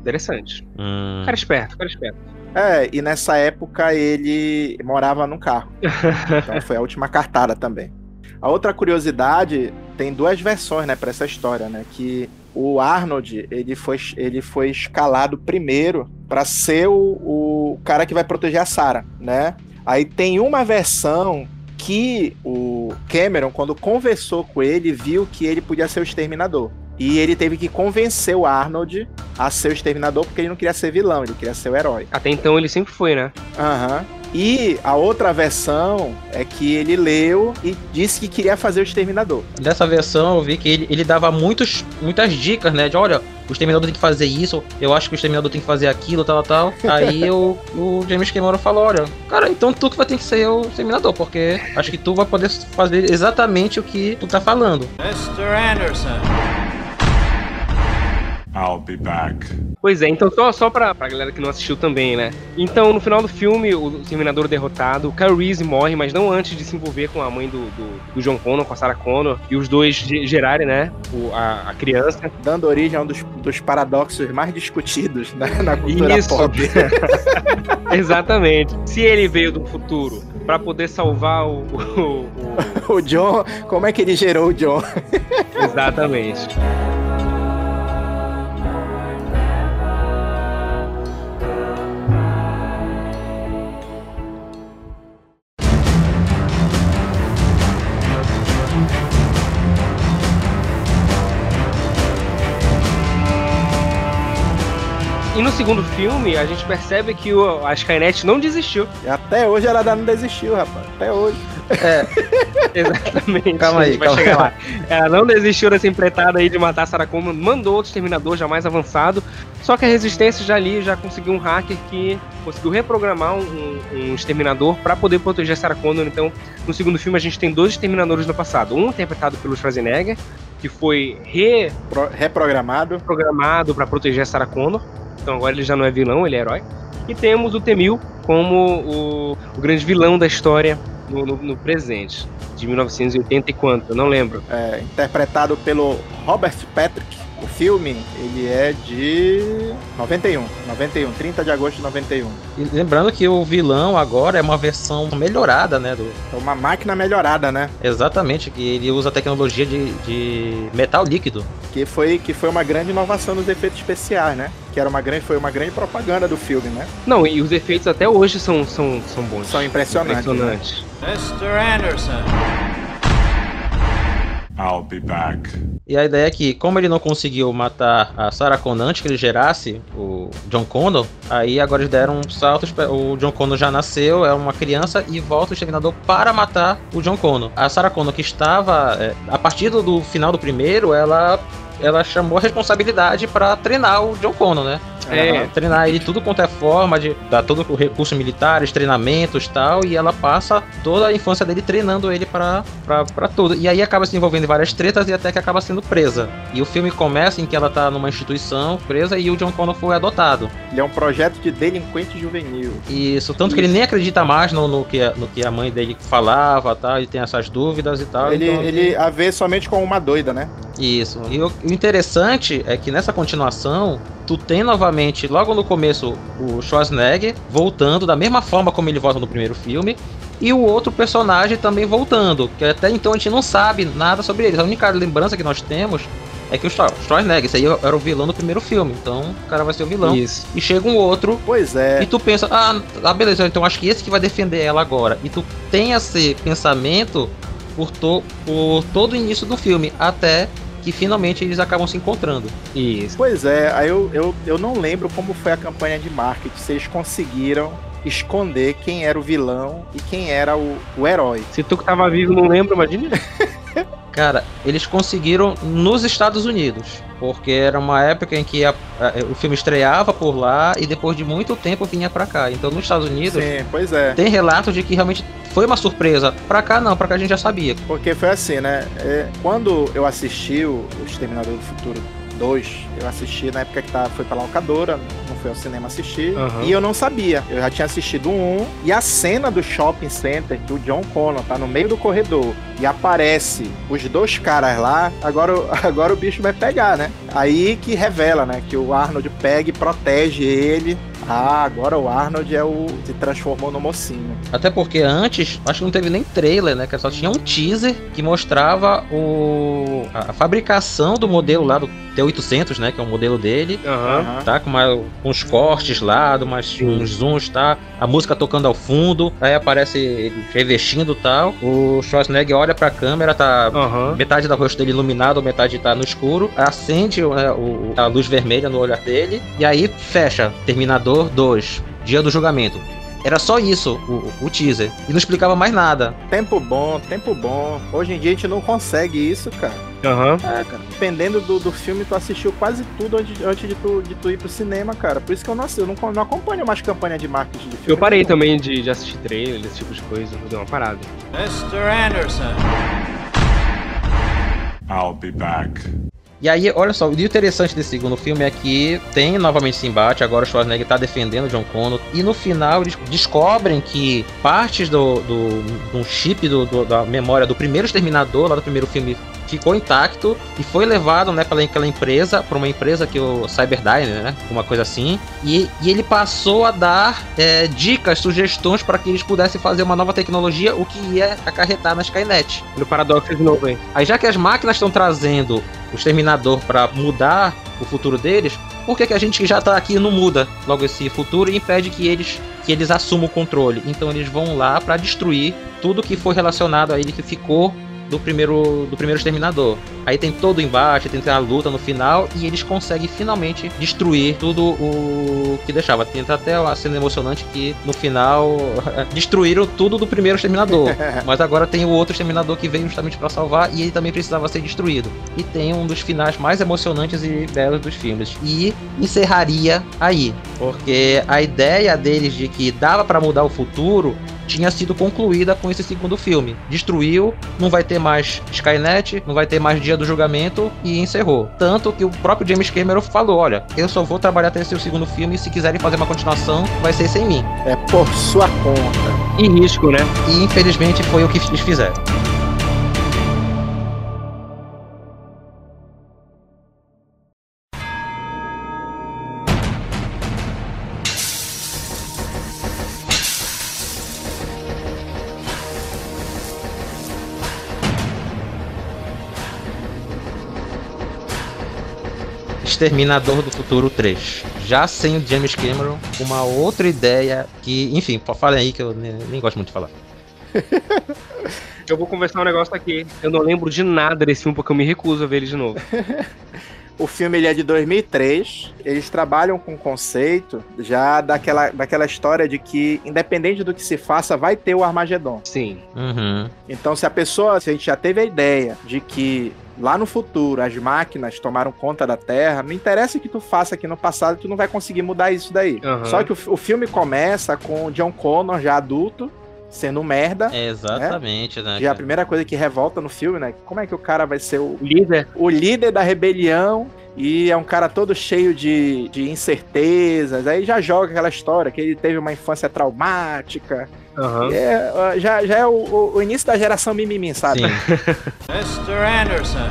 Interessante. Hum. Cara esperto, cara esperto. É, e nessa época ele morava num carro. então foi a última cartada também. A outra curiosidade, tem duas versões, né, para essa história, né, que o Arnold, ele foi, ele foi escalado primeiro para ser o, o cara que vai proteger a Sarah, né? Aí tem uma versão que o Cameron, quando conversou com ele, viu que ele podia ser o exterminador. E ele teve que convencer o Arnold a ser o exterminador porque ele não queria ser vilão, ele queria ser o herói. Até então ele sempre foi, né? Aham. Uhum. E a outra versão é que ele leu e disse que queria fazer o Exterminador. Dessa versão eu vi que ele, ele dava muitos, muitas dicas, né? De olha, o Exterminador tem que fazer isso, eu acho que o Exterminador tem que fazer aquilo, tal, tal. Aí o, o James Cameron falou: olha, cara, então tu que vai ter que ser o Exterminador, porque acho que tu vai poder fazer exatamente o que tu tá falando. Mr. Anderson. I'll be back. Pois é, então só, só pra, pra galera que não assistiu também, né? Então, no final do filme, o Terminador derrotado, o Kyle Reese morre, mas não antes de se envolver com a mãe do, do, do John Connor, com a Sarah Connor, e os dois gerarem, né, o, a, a, criança. Dando origem a um dos, dos paradoxos mais discutidos né, na cultura Isso. pop. Exatamente. Se ele veio do futuro para poder salvar o, o, o... o John, como é que ele gerou o John? Exatamente. No segundo filme, a gente percebe que o, a Skynet não desistiu. Até hoje ela ainda não desistiu, rapaz. Até hoje. Exatamente. Calma a aí, calma aí. lá. Ela não desistiu dessa empreitada aí de matar Sarah Connor, mandou outro exterminador já mais avançado. Só que a resistência já ali já conseguiu um hacker que conseguiu reprogramar um, um exterminador para poder proteger Sarah Connor. Então, no segundo filme a gente tem dois exterminadores no passado. Um interpretado pelo Schwarzenegger, que foi Pro- reprogramado. reprogramado para proteger Sarah Connor. Então agora ele já não é vilão, ele é herói. E temos o Temil como o, o grande vilão da história no, no- no presente, de 1980 e quanto, eu não lembro. é, interpretado pelo Robert Patrick. O filme, ele é de 91. 91, 30 de agosto de 91. E lembrando que o vilão agora é uma versão melhorada, né? Do, É uma máquina melhorada, né? exatamente, que ele usa tecnologia de, de metal líquido. Que foi, que foi uma grande inovação nos efeitos especiais, né? Que era uma grande, foi uma grande propaganda do filme, né? Não, e os efeitos até hoje são, são, são bons. São impressionantes. né? Impressionantes. Mr. Anderson. I'll be back. E a ideia é que, como ele não conseguiu matar a Sarah Connor antes que ele gerasse o John Connor, aí agora eles deram um salto. O John Connor já nasceu, é uma criança, e volta o exterminador para matar o John Connor. A Sarah Connor, que estava. é, a partir do, final do primeiro, ela. Ela chamou a responsabilidade para treinar o John Connor, né? É. Treinar ele tudo quanto é forma, de dar todo o recurso militares, treinamentos e tal, e ela passa toda a infância dele treinando ele pra tudo. E aí acaba se envolvendo em várias tretas e até que acaba sendo presa. E o filme começa em que ela tá numa instituição presa e o John Connor foi adotado. Ele é um projeto de delinquente juvenil. Isso, tanto que ele nem acredita mais no, no, que, a- no que a mãe dele falava, tal, ele tem essas dúvidas e tal. Ele, então- ele a vê somente como uma doida, né? Isso. E o, o interessante é que nessa continuação, tu tem novamente, logo no começo, o Schwarzenegger voltando da mesma forma como ele volta no primeiro filme. E o outro personagem também voltando, que até então a gente não sabe nada sobre eles. A única lembrança que nós temos é que o Schwar- Schwarzenegger, esse aí era o vilão do primeiro filme, então o cara vai ser o vilão. Isso. E chega um outro Pois é. e tu pensa, ah, ah, beleza, então acho que esse que vai defender ela agora. E tu tem esse pensamento por, to- por todo o início do filme, até que finalmente eles acabam se encontrando. Isso. Pois é, aí eu, eu, eu não lembro como foi a campanha de marketing, se eles conseguiram esconder quem era o vilão e quem era o, o herói. Se tu que tava vivo não lembra, imagina. Cara, eles conseguiram nos Estados Unidos, porque era uma época em que a- a- o filme estreava por lá e depois de muito tempo vinha pra cá. Então nos Estados Unidos Sim, pois é. tem relatos de que realmente foi uma surpresa. Pra cá não, pra cá a gente já sabia. Porque foi assim, né? É, quando eu assisti o, o Exterminador do Futuro 2, eu assisti na época que tava, foi pra locadora, não fui ao cinema assistir, Aham. e eu não sabia. Eu já tinha assistido um, e a cena do shopping center, que o John Connor tá no meio do corredor, e aparece os dois caras lá, agora, agora o bicho vai pegar, né? Aí que revela, né? Que o Arnold pega e protege ele. Ah, agora o Arnold é o. se transformou no mocinho. Até porque antes, acho que não teve nem trailer, né? Que só tinha um teaser que mostrava o a, a fabricação do modelo lá do T800, né? Que é o modelo dele. Aham. Aham. Tá, com, uma, com uns cortes lá, umas, uns zooms, tá? A música tocando ao fundo, aí aparece ele revestindo e tal. O Schwarzenegger olha pra câmera, tá Aham. metade da rosto dele iluminado, metade tá no escuro. Acende né, o- a luz vermelha no olhar dele. E aí fecha. Terminador 2. Dia do julgamento. Era só isso, o, o teaser. E não explicava mais nada. Tempo bom, tempo bom. Hoje em dia a gente não consegue isso, cara. Aham. É, cara. Dependendo do, do filme, tu assistiu quase tudo antes, antes de, tu, de tu ir pro cinema, cara. Por isso que eu não, eu não, não acompanho mais campanha de marketing de filme. Eu parei nenhum. também de, de assistir trailer, esse tipo de coisa. Eu dei uma parada. Mr. Anderson. I'll be back. E aí, olha só, o interessante desse segundo filme é que tem novamente esse embate, agora o Schwarzenegger tá defendendo o John Connor, e no final eles descobrem que partes do, do, do chip do, do- da memória do primeiro Exterminador, lá do primeiro filme, ficou intacto e foi levado né, pela aquela empresa, para uma empresa que o Cyberdyne, né, uma coisa assim, e, e ele passou a dar é, dicas, sugestões para que eles pudessem fazer uma nova tecnologia, o que ia acarretar na Skynet. No paradoxo de novo, hein? Aí já que as máquinas estão trazendo o exterminador para mudar o futuro deles, por que, que a gente que já tá aqui não muda logo esse futuro e impede que eles que eles assumam o controle? Então eles vão lá para destruir tudo que foi relacionado a ele que ficou do primeiro do primeiro Exterminador. Aí tem todo o embate, tem a luta no final e eles conseguem finalmente destruir tudo o que deixava. Tem até a cena emocionante que no final destruíram tudo do primeiro Exterminador. Mas agora tem o outro Exterminador que veio justamente para salvar e ele também precisava ser destruído. E tem um dos finais mais emocionantes e belos dos filmes. E encerraria aí, porque a ideia deles de que dava para mudar o futuro tinha sido concluída com esse segundo filme. Destruiu, não vai ter mais Skynet, não vai ter mais Dia do Julgamento e encerrou. Tanto que o próprio James Cameron falou: olha, eu só vou trabalhar até esse segundo filme e se quiserem fazer uma continuação, vai ser sem mim. É por sua conta. E risco, né? E infelizmente foi o que eles fizeram. Exterminador do Futuro 3. Já sem o James Cameron, uma outra ideia que, enfim, falem aí que eu nem, nem gosto muito de falar. eu vou conversar um negócio aqui. Eu não lembro de nada desse filme porque eu me recuso a ver ele de novo. O filme ele é de 2003. Eles trabalham com o conceito já daquela, daquela história de que, independente do que se faça, vai ter o Armagedon. Sim. Uhum. Então, se a pessoa, se a gente já teve a ideia de que lá no futuro as máquinas tomaram conta da Terra, não interessa o que tu faça aqui no passado, tu não vai conseguir mudar isso daí. Uhum. Só que o, o filme começa com o John Connor já adulto, sendo merda. Exatamente, né? Já é a primeira coisa que revolta no filme, né? Como é que o cara vai ser o líder, o líder da rebelião e é um cara todo cheio de, de incertezas. Aí já joga aquela história que ele teve uma infância traumática. Uhum. É, já, já é o, o, início da geração mimimi, sabe? Mr. Anderson.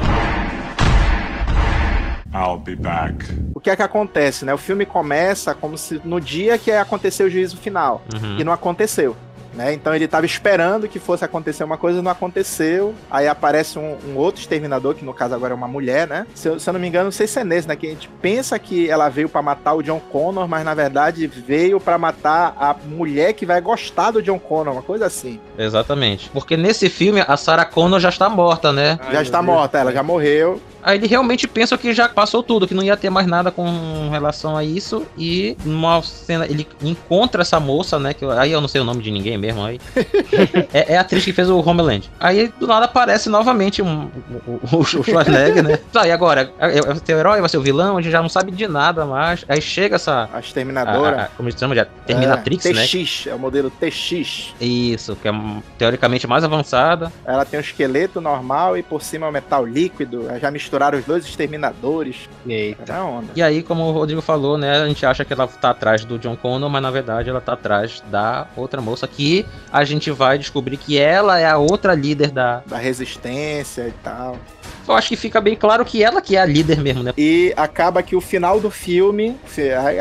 I'll be back. O que é que acontece, né? O filme começa como se no dia que ia acontecer o juízo final. Uhum. E não aconteceu. Né? Então ele estava esperando que fosse acontecer uma coisa, não aconteceu. Aí aparece um, um, outro exterminador, que no caso agora é uma mulher, né? Se eu, se eu, não me engano, não sei se é nesse, né? Que a gente pensa que ela veio para matar o John Connor, mas na verdade veio para matar a mulher que vai gostar do John Connor, uma coisa assim. Exatamente. Porque nesse filme a Sarah Connor já está morta, né? Ai, já está Deus morta, Deus. ela já morreu. Aí ele realmente pensa que já passou tudo, que não ia ter mais nada com relação a isso. E numa cena, ele encontra essa moça, né? Que eu, aí eu não sei o nome de ninguém mesmo. Aí. é, é, a atriz que fez o Homeland. Aí do nada aparece novamente um, o, o, o Schwarzenegger, né? Tá, e agora? É, é, o teu herói vai ser o vilão? A gente já não sabe de nada mais. Aí chega essa. A exterminadora. A, a, como se chama? Já, Terminatrix, é, né? TX, é o modelo TX. Isso, que é teoricamente mais avançada. Ela tem um esqueleto normal e por cima é um metal líquido. Já mistura misturaram os dois exterminadores. Eita. É onda. E aí, como o Rodrigo falou, né? A gente acha que ela tá atrás do John Connor, mas na verdade ela tá atrás da outra moça que a gente vai descobrir que ela é a outra líder da. Da resistência e tal. Eu acho que fica bem claro que ela que é a líder mesmo, né? E acaba que o final do filme.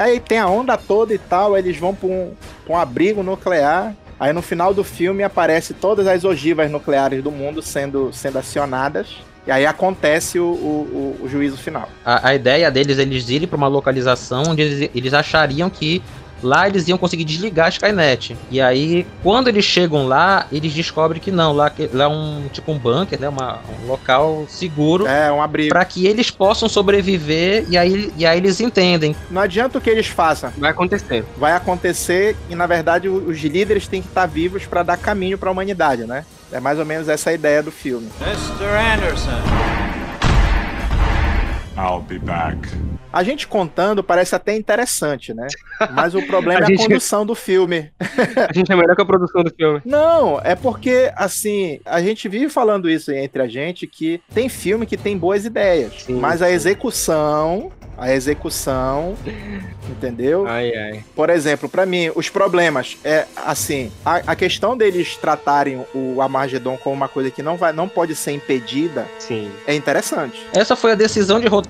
Aí tem a onda toda e tal, eles vão pra um, pra um abrigo nuclear. Aí no final do filme aparece todas as ogivas nucleares do mundo sendo, sendo acionadas. E aí acontece o, o, o juízo final. A, a, ideia deles é eles irem para uma localização onde eles, eles achariam que lá eles iam conseguir desligar a Skynet. E aí, quando eles chegam lá, eles descobrem que não, lá, lá é um tipo um bunker, né, uma, um local seguro. É, um abrigo. Para que eles possam sobreviver e aí, e aí eles entendem. Não adianta o que eles façam. Vai acontecer. Vai acontecer e na verdade os líderes têm que estar vivos para dar caminho para a humanidade, né? É mais ou menos essa a ideia do filme. Mr. Anderson. I'll be back. A gente contando parece até interessante, né? Mas o problema a é a condução do filme. A gente é melhor que a produção do filme. Não, é porque, assim, a gente vive falando isso entre a gente que tem filme que tem boas ideias, Sim. mas a execução a execução, entendeu? Ai, ai. Por exemplo, para mim, os problemas é assim, a, a, questão deles tratarem o Amargedon como uma coisa que não vai, não pode ser impedida, sim, é interessante. Essa foi a decisão de roteiro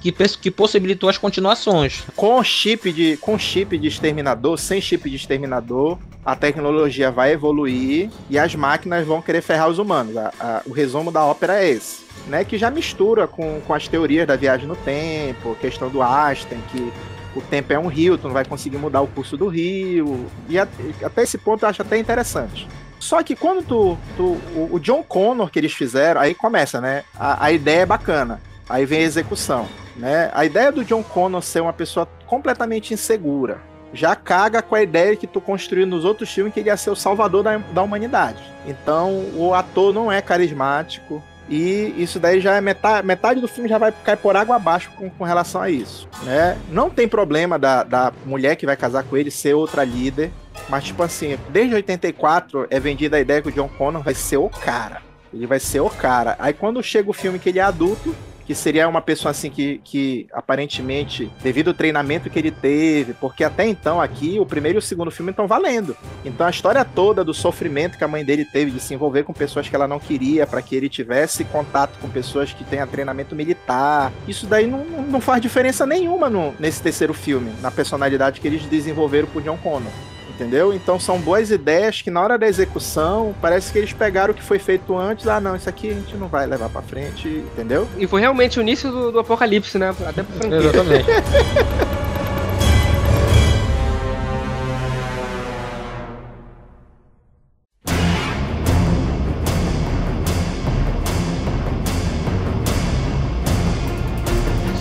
que, que possibilitou as continuações. Com chip de com chip de exterminador, sem chip de exterminador, a tecnologia vai evoluir e as máquinas vão querer ferrar os humanos. A, a, o resumo da ópera é esse né, que já mistura com, com as teorias da viagem no tempo, questão do Einstein, que o tempo é um rio, tu não vai conseguir mudar o curso do rio. E até esse ponto eu acho até interessante. Só que quando tu. tu o, o John Connor que eles fizeram, aí começa, né? A, a ideia é bacana. Aí vem a execução. Né? A ideia do John Connor ser uma pessoa completamente insegura já caga com a ideia que tu construiu nos outros filmes que ele ia ser o salvador da, da humanidade. Então o ator não é carismático, e isso daí já é metade, metade do filme já vai cair por água abaixo com, com relação a isso. Né? Não tem problema da, da mulher que vai casar com ele ser outra líder. Mas, tipo assim, desde 84 é vendida a ideia que o John Connor vai ser o cara. Ele vai ser o cara. Aí quando chega o filme que ele é adulto, que seria uma pessoa assim que, que aparentemente, devido ao treinamento que ele teve, porque até então aqui o primeiro e o segundo filme estão valendo. Então a história toda do sofrimento que a mãe dele teve de se envolver com pessoas que ela não queria, para que ele tivesse contato com pessoas que tenham treinamento militar, isso daí não, não faz diferença nenhuma no, nesse terceiro filme, na personalidade que eles desenvolveram pro John Connor entendeu? Então são boas ideias que na hora da execução parece que eles pegaram o que foi feito antes, ah não, isso aqui a gente não vai levar para frente, entendeu? E foi realmente o início do, do apocalipse, né? Até pro franquia. Exatamente.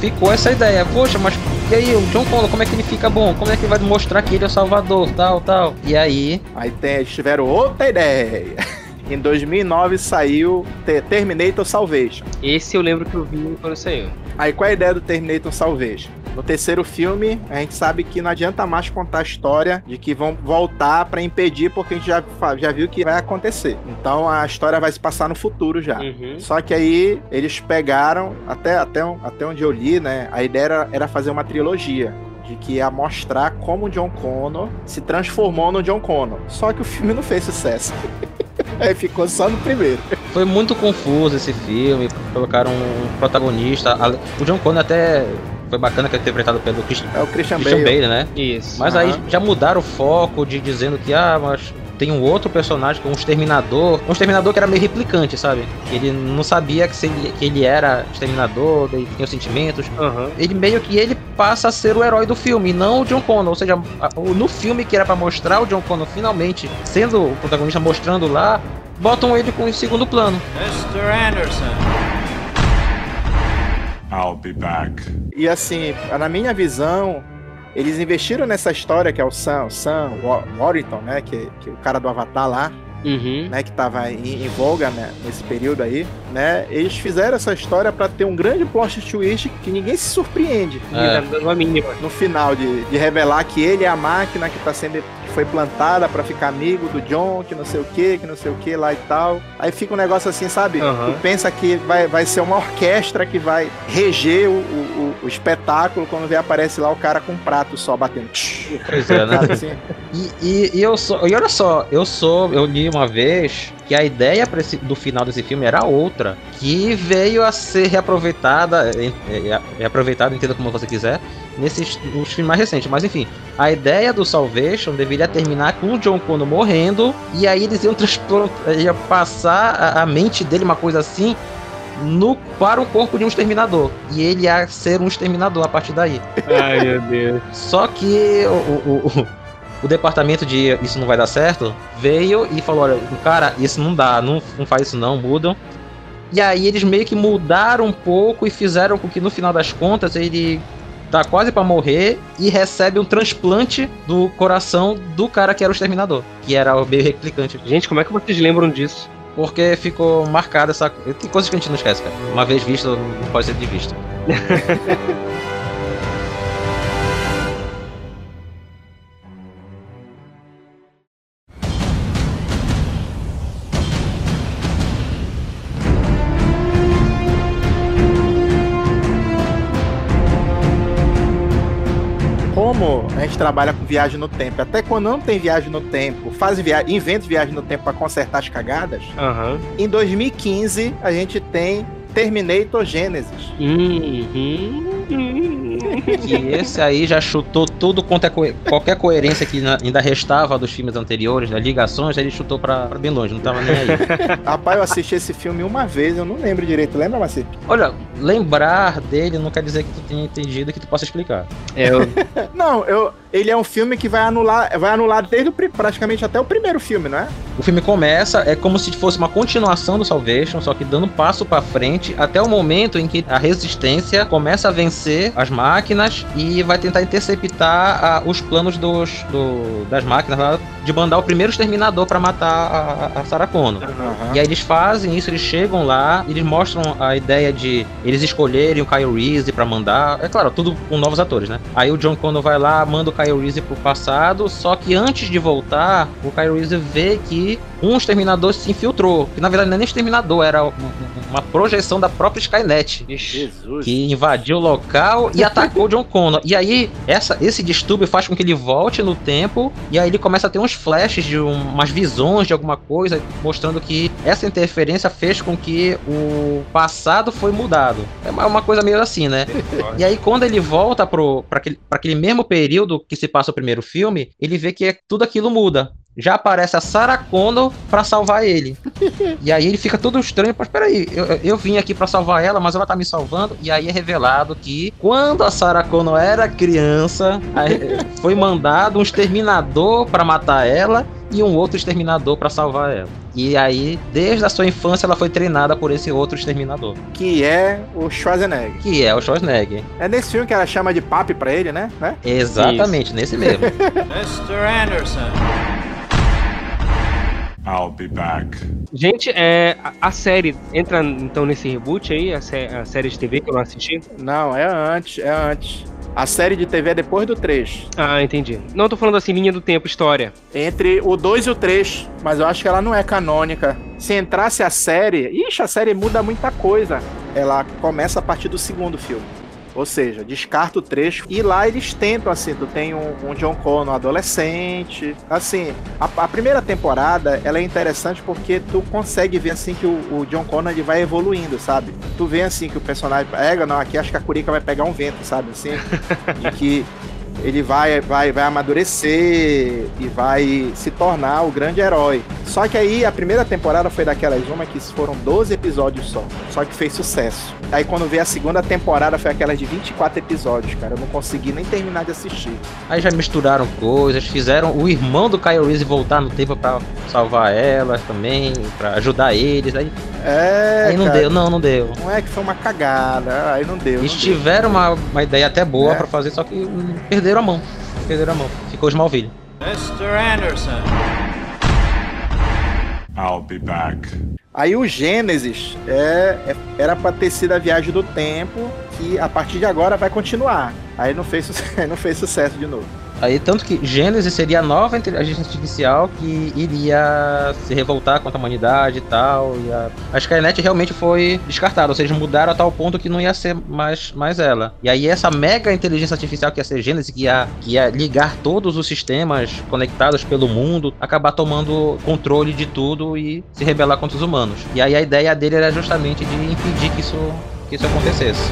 ficou essa ideia. Poxa, mas e aí, o John Connor, como é que ele fica bom? Como é que ele vai mostrar que ele é o salvador, tal, tal? E aí... Aí tem, eles tiveram outra ideia. Em 2009 saiu Terminator Salvation. Esse eu lembro que eu vi quando saiu. Aí qual é a ideia do Terminator Salvation? No terceiro filme, a gente sabe que não adianta mais contar a história de que vão voltar para impedir, porque a gente já, já viu que vai acontecer. Então a história vai se passar no futuro já. Uhum. Só que aí eles pegaram, até, até, até onde eu li, né? A ideia era, era fazer uma trilogia de que ia mostrar como o John Connor se transformou no John Connor. Só que o filme não fez sucesso. Aí ficou só no primeiro. Foi muito confuso esse filme. Colocaram um protagonista. O John Connor até foi bacana que é interpretado pelo Christian, é o Christian, Christian Bale. Bale. né? Isso. Mas uhum. aí já mudaram o foco de dizendo que, ah, mas tem um outro personagem, que é um exterminador. Um exterminador que era meio replicante, sabe? Ele não sabia que, ele, que ele era exterminador, daí tinha os sentimentos. Uhum. Ele meio que ele passa a ser o herói do filme, não o John Connor. Ou seja, no filme que era para mostrar o John Connor finalmente sendo o protagonista, mostrando lá, botam ele com o segundo plano. Mr. Anderson. I'll be back. E assim, na minha visão, eles investiram nessa história que é o Sam, Sam Warrington, né? Que, que é o cara do Avatar lá. Uhum. Né, que estava em, em, voga né, nesse período aí, né? Eles fizeram essa história para ter um grande plot twist que ninguém se surpreende é. no final de, de revelar que ele é a máquina que está sendo foi plantada para ficar amigo do John, que não sei o que, que não sei o que lá e tal. Aí fica um negócio assim, sabe? Uhum. Tu pensa que vai, vai ser uma orquestra que vai reger o, o, o espetáculo quando vê aparece lá o cara com um prato só batendo. Pois é, né? Assim. E, e, e, eu sou. E olha só, eu sou. Eu li uma vez que a ideia esse, do final desse filme era outra, que veio a ser reaproveitada, reaproveitada, entenda como você quiser, nesses nos filmes mais recentes. Mas enfim, a ideia do Salvation deveria terminar com o John Connor morrendo, e aí eles iam, iam passar a, a mente dele, uma coisa assim, no, para o corpo de um exterminador. E ele ia ser um exterminador a partir daí. Ai, meu Deus. Só que o, o, o, o departamento de isso não vai dar certo veio e falou: olha, cara, isso não dá, não, não faz isso não, mudam. E aí eles meio que mudaram um pouco e fizeram com que no final das contas ele tá quase para morrer e recebe um transplante do coração do cara que era o exterminador, que era o meio replicante. Gente, como é que vocês lembram disso? Porque ficou marcada essa. Tem coisas que a gente não esquece, cara. Uma vez visto, não pode ser de vista. como a gente trabalha com viagem no tempo, até quando não tem viagem no tempo, faz viagem, inventa viagem no tempo para consertar as cagadas. Uhum. Em 2015 a gente tem Terminator Genesis. Uhum. Que esse aí já chutou tudo quanto é co qualquer coerência que ainda restava dos filmes anteriores, das ligações, ele chutou pra, pra, bem longe, não tava nem aí. Rapaz, eu assisti esse filme uma vez, eu não lembro direito. Lembra, Marcelo? Olha, lembrar dele não quer dizer que tu tenha entendido e que tu possa explicar. É, eu- Não, eu, ele é um filme que vai anular, vai anular desde o, praticamente até o primeiro filme, não é? O filme começa, é como se fosse uma continuação do Salvation, só que dando passo pra frente até o momento em que a resistência começa a vencer as máquinas e vai tentar interceptar ah, os planos dos, do- das máquinas lá, de mandar o primeiro exterminador pra matar a, a Sarah Connor. E aí eles fazem isso, eles chegam lá, eles mostram a ideia de eles escolherem o Kyle Reese pra mandar. É claro, tudo com novos atores, né? Aí o John Connor vai lá, manda o Kyle Reese pro passado, só que antes de voltar, o Kyle Reese vê que um exterminador se infiltrou. Que na verdade não é nem exterminador, era um- um- uma projeção da própria Skynet. Jesus. Que invadiu o local e atacou John Connor. E aí, essa, esse distúrbio faz com que ele volte no tempo. E aí ele começa a ter uns flashes de um- umas visões de alguma coisa, mostrando que essa interferência fez com que o passado foi mudado. É uma uma coisa meio assim, né? E aí, quando ele volta pro, pra, aquele, pra aquele mesmo período que se passa o primeiro filme, ele vê que é- tudo aquilo muda. Já aparece a Sarah Connor pra salvar ele. E aí ele fica todo estranho, mas peraí, eu, eu vim aqui pra salvar ela, mas ela tá me salvando. E aí é revelado que quando a Sarah Connor era criança, foi mandado um exterminador pra matar ela e um outro exterminador pra salvar ela. E aí, desde a sua infância, ela foi treinada por esse outro exterminador, Que é o Schwarzenegger. que é o Schwarzenegger. É nesse filme que ela chama de papi pra ele, né? né? Exatamente, nesse mesmo. Mr. Anderson. I'll be back. Gente, é, a, a série entra então nesse reboot aí, a, sé- a série de TV que eu não assisti? Não, é antes, é antes. A série de TV é depois do 3. Ah, entendi. Não, tô falando assim, linha do tempo, história. Entre o 2 e o 3, mas eu acho que ela não é canônica. Se entrasse a série, ixi, a série muda muita coisa. Ela começa a partir do segundo filme. Ou seja, descarta o trecho. E lá eles tentam, assim, tu tem um, um John Connor adolescente. Assim, a, a primeira temporada, ela é interessante porque tu consegue ver, assim, que o, o John Connor, ele vai evoluindo, sabe? Tu vê, assim, que o personagem... Pega, não, aqui acho que a Curica vai pegar um vento, sabe? Assim, e que ele vai, vai, vai amadurecer e vai se tornar o grande herói. Só que aí a primeira temporada foi daquelas uma que foram 12 episódios só. Só que fez sucesso. Aí quando veio a segunda temporada foi aquelas de 24 episódios, cara. Eu não consegui nem terminar de assistir. Aí já misturaram coisas, fizeram o irmão do Kyle Reese voltar no tempo pra salvar elas também, pra ajudar eles. Aí, É. aí não cara, deu, não, não deu. Não é que foi uma cagada. Aí não deu. Eles não deu. tiveram uma, uma ideia até boa É. pra fazer, só que perderam a mão. Perderam a mão. Ficou Smallville. Mr. Anderson. I'll be back. Aí o Gênesis é, é- era pra ter sido a viagem do tempo, que a partir de agora vai continuar. Aí não fez, não fez sucesso de novo. Aí, tanto que Gênesis seria a nova inteligência artificial que iria se revoltar contra a humanidade e tal. E a... a Skynet realmente foi descartada, ou seja, mudaram a tal ponto que não ia ser mais, mais ela. E aí, essa mega inteligência artificial que ia ser Gênesis, que ia, que ia ligar todos os sistemas conectados pelo mundo, acabar tomando controle de tudo e se rebelar contra os humanos. E aí, a ideia dele era justamente de impedir que isso, que isso acontecesse.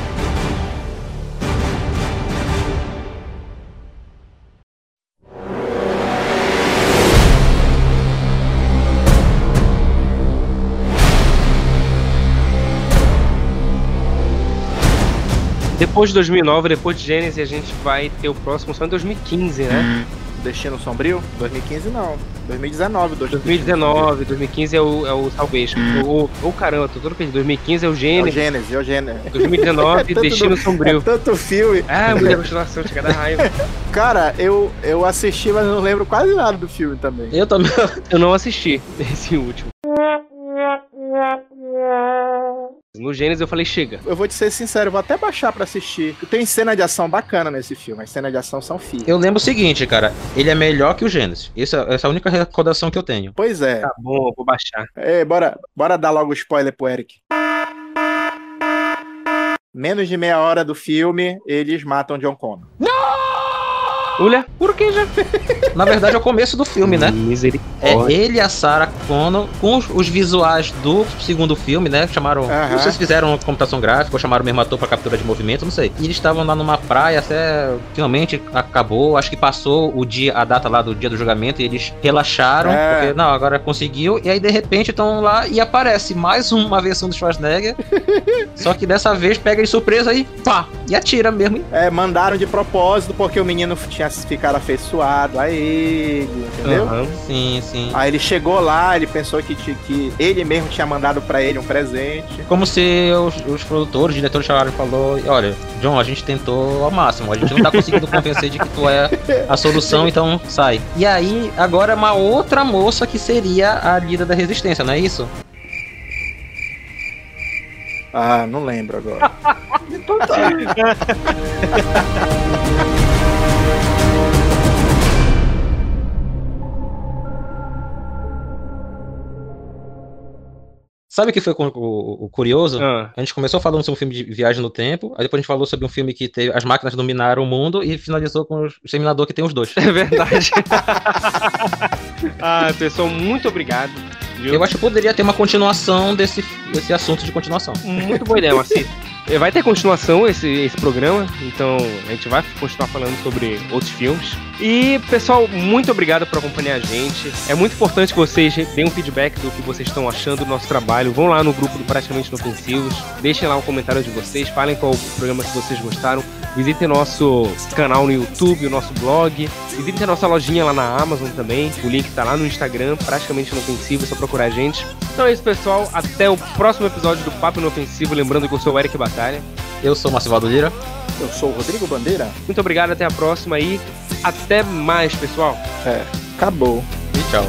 Depois de 2009, depois de Genesis, a gente vai ter o próximo só em 2015, né? Destino Sombrio? 2015 não. 2019, 2019, 2015 é o, é o Salvation. Ô, ô, caramba, tô todo perdido. 2015 é o É o Gênesis. Gênesis, é o Gênesis. 2019, Tanto Destino do- Sombrio. É tanto filme. Ah, mulher continuação, chega da raiva. Cara, eu, eu assisti, mas não lembro quase nada do filme também. Eu também. Eu não assisti esse último. No Gênesis eu falei, chega. Eu vou te ser sincero, eu vou até baixar pra assistir. Tem cena de ação bacana nesse filme, as cenas de ação são fias. Eu lembro o seguinte, cara. Ele é melhor que o Gênesis. Essa, essa é a única recordação que eu tenho. Pois é. Tá bom, vou baixar. É, bora, bora dar logo o spoiler pro Eric. Menos de meia hora do filme, eles matam John Connor. Olha, por que já? Na verdade, é o começo do filme, né? É ele e a Sarah Connor com os, visuais do segundo filme, né? Chamaram. Aham. Não sei se fizeram uma computação gráfica ou chamaram o mesmo ator pra captura de movimento, não sei. E eles estavam lá numa praia até finalmente acabou. Acho que passou o dia, a data lá do dia do julgamento e eles relaxaram. É. Porque, não, agora conseguiu. E aí de repente estão lá e aparece mais uma versão do Schwarzenegger. só que dessa vez pega de surpresa e pá! E atira mesmo. É, mandaram de propósito porque o menino tinha ficado afeiçoado a ele, entendeu? Aham. Sim, sim. Aí ele chegou lá, ele pensou que, que ele mesmo tinha mandado pra ele um presente. Como se os, os produtores, os diretores chamaram e falou, olha, John, a gente tentou ao máximo, a gente não tá conseguindo convencer de que tu é a solução, então sai. E aí, agora uma outra moça que seria a líder da resistência, não é isso? Ah, não lembro agora. Sabe o que foi o, o curioso? Ah. A gente começou falando sobre um filme de viagem no tempo, aí depois a gente falou sobre um filme que teve as máquinas dominaram o mundo e finalizou com o Exterminador que tem os dois. É verdade. ah, pessoal, muito obrigado. viu? Eu acho que poderia ter uma continuação desse, desse assunto de continuação. Muito boa ideia, Marci. Eh, Vai ter continuação esse, esse programa, então a gente vai continuar falando sobre outros filmes. E, pessoal, muito obrigado por acompanhar a gente. É muito importante que vocês deem um feedback do que vocês estão achando do nosso trabalho. Vão lá no grupo do Praticamente Inofensivos, deixem lá um comentário de vocês, falem qual programa que vocês gostaram. Visitem nosso canal no YouTube, o nosso blog. Visitem a nossa lojinha lá na Amazon também. O link tá lá no Instagram, Praticamente Inofensivo, é só procurar a gente. Então é isso, pessoal. Até o próximo episódio do Papo Inofensivo. Lembrando que eu sou o Eric Batalha. Eu sou o Marcivaldo Lira. Eu sou o Rodrigo Bandeira. Muito obrigado, até a próxima e até mais, pessoal. É, acabou. E tchau.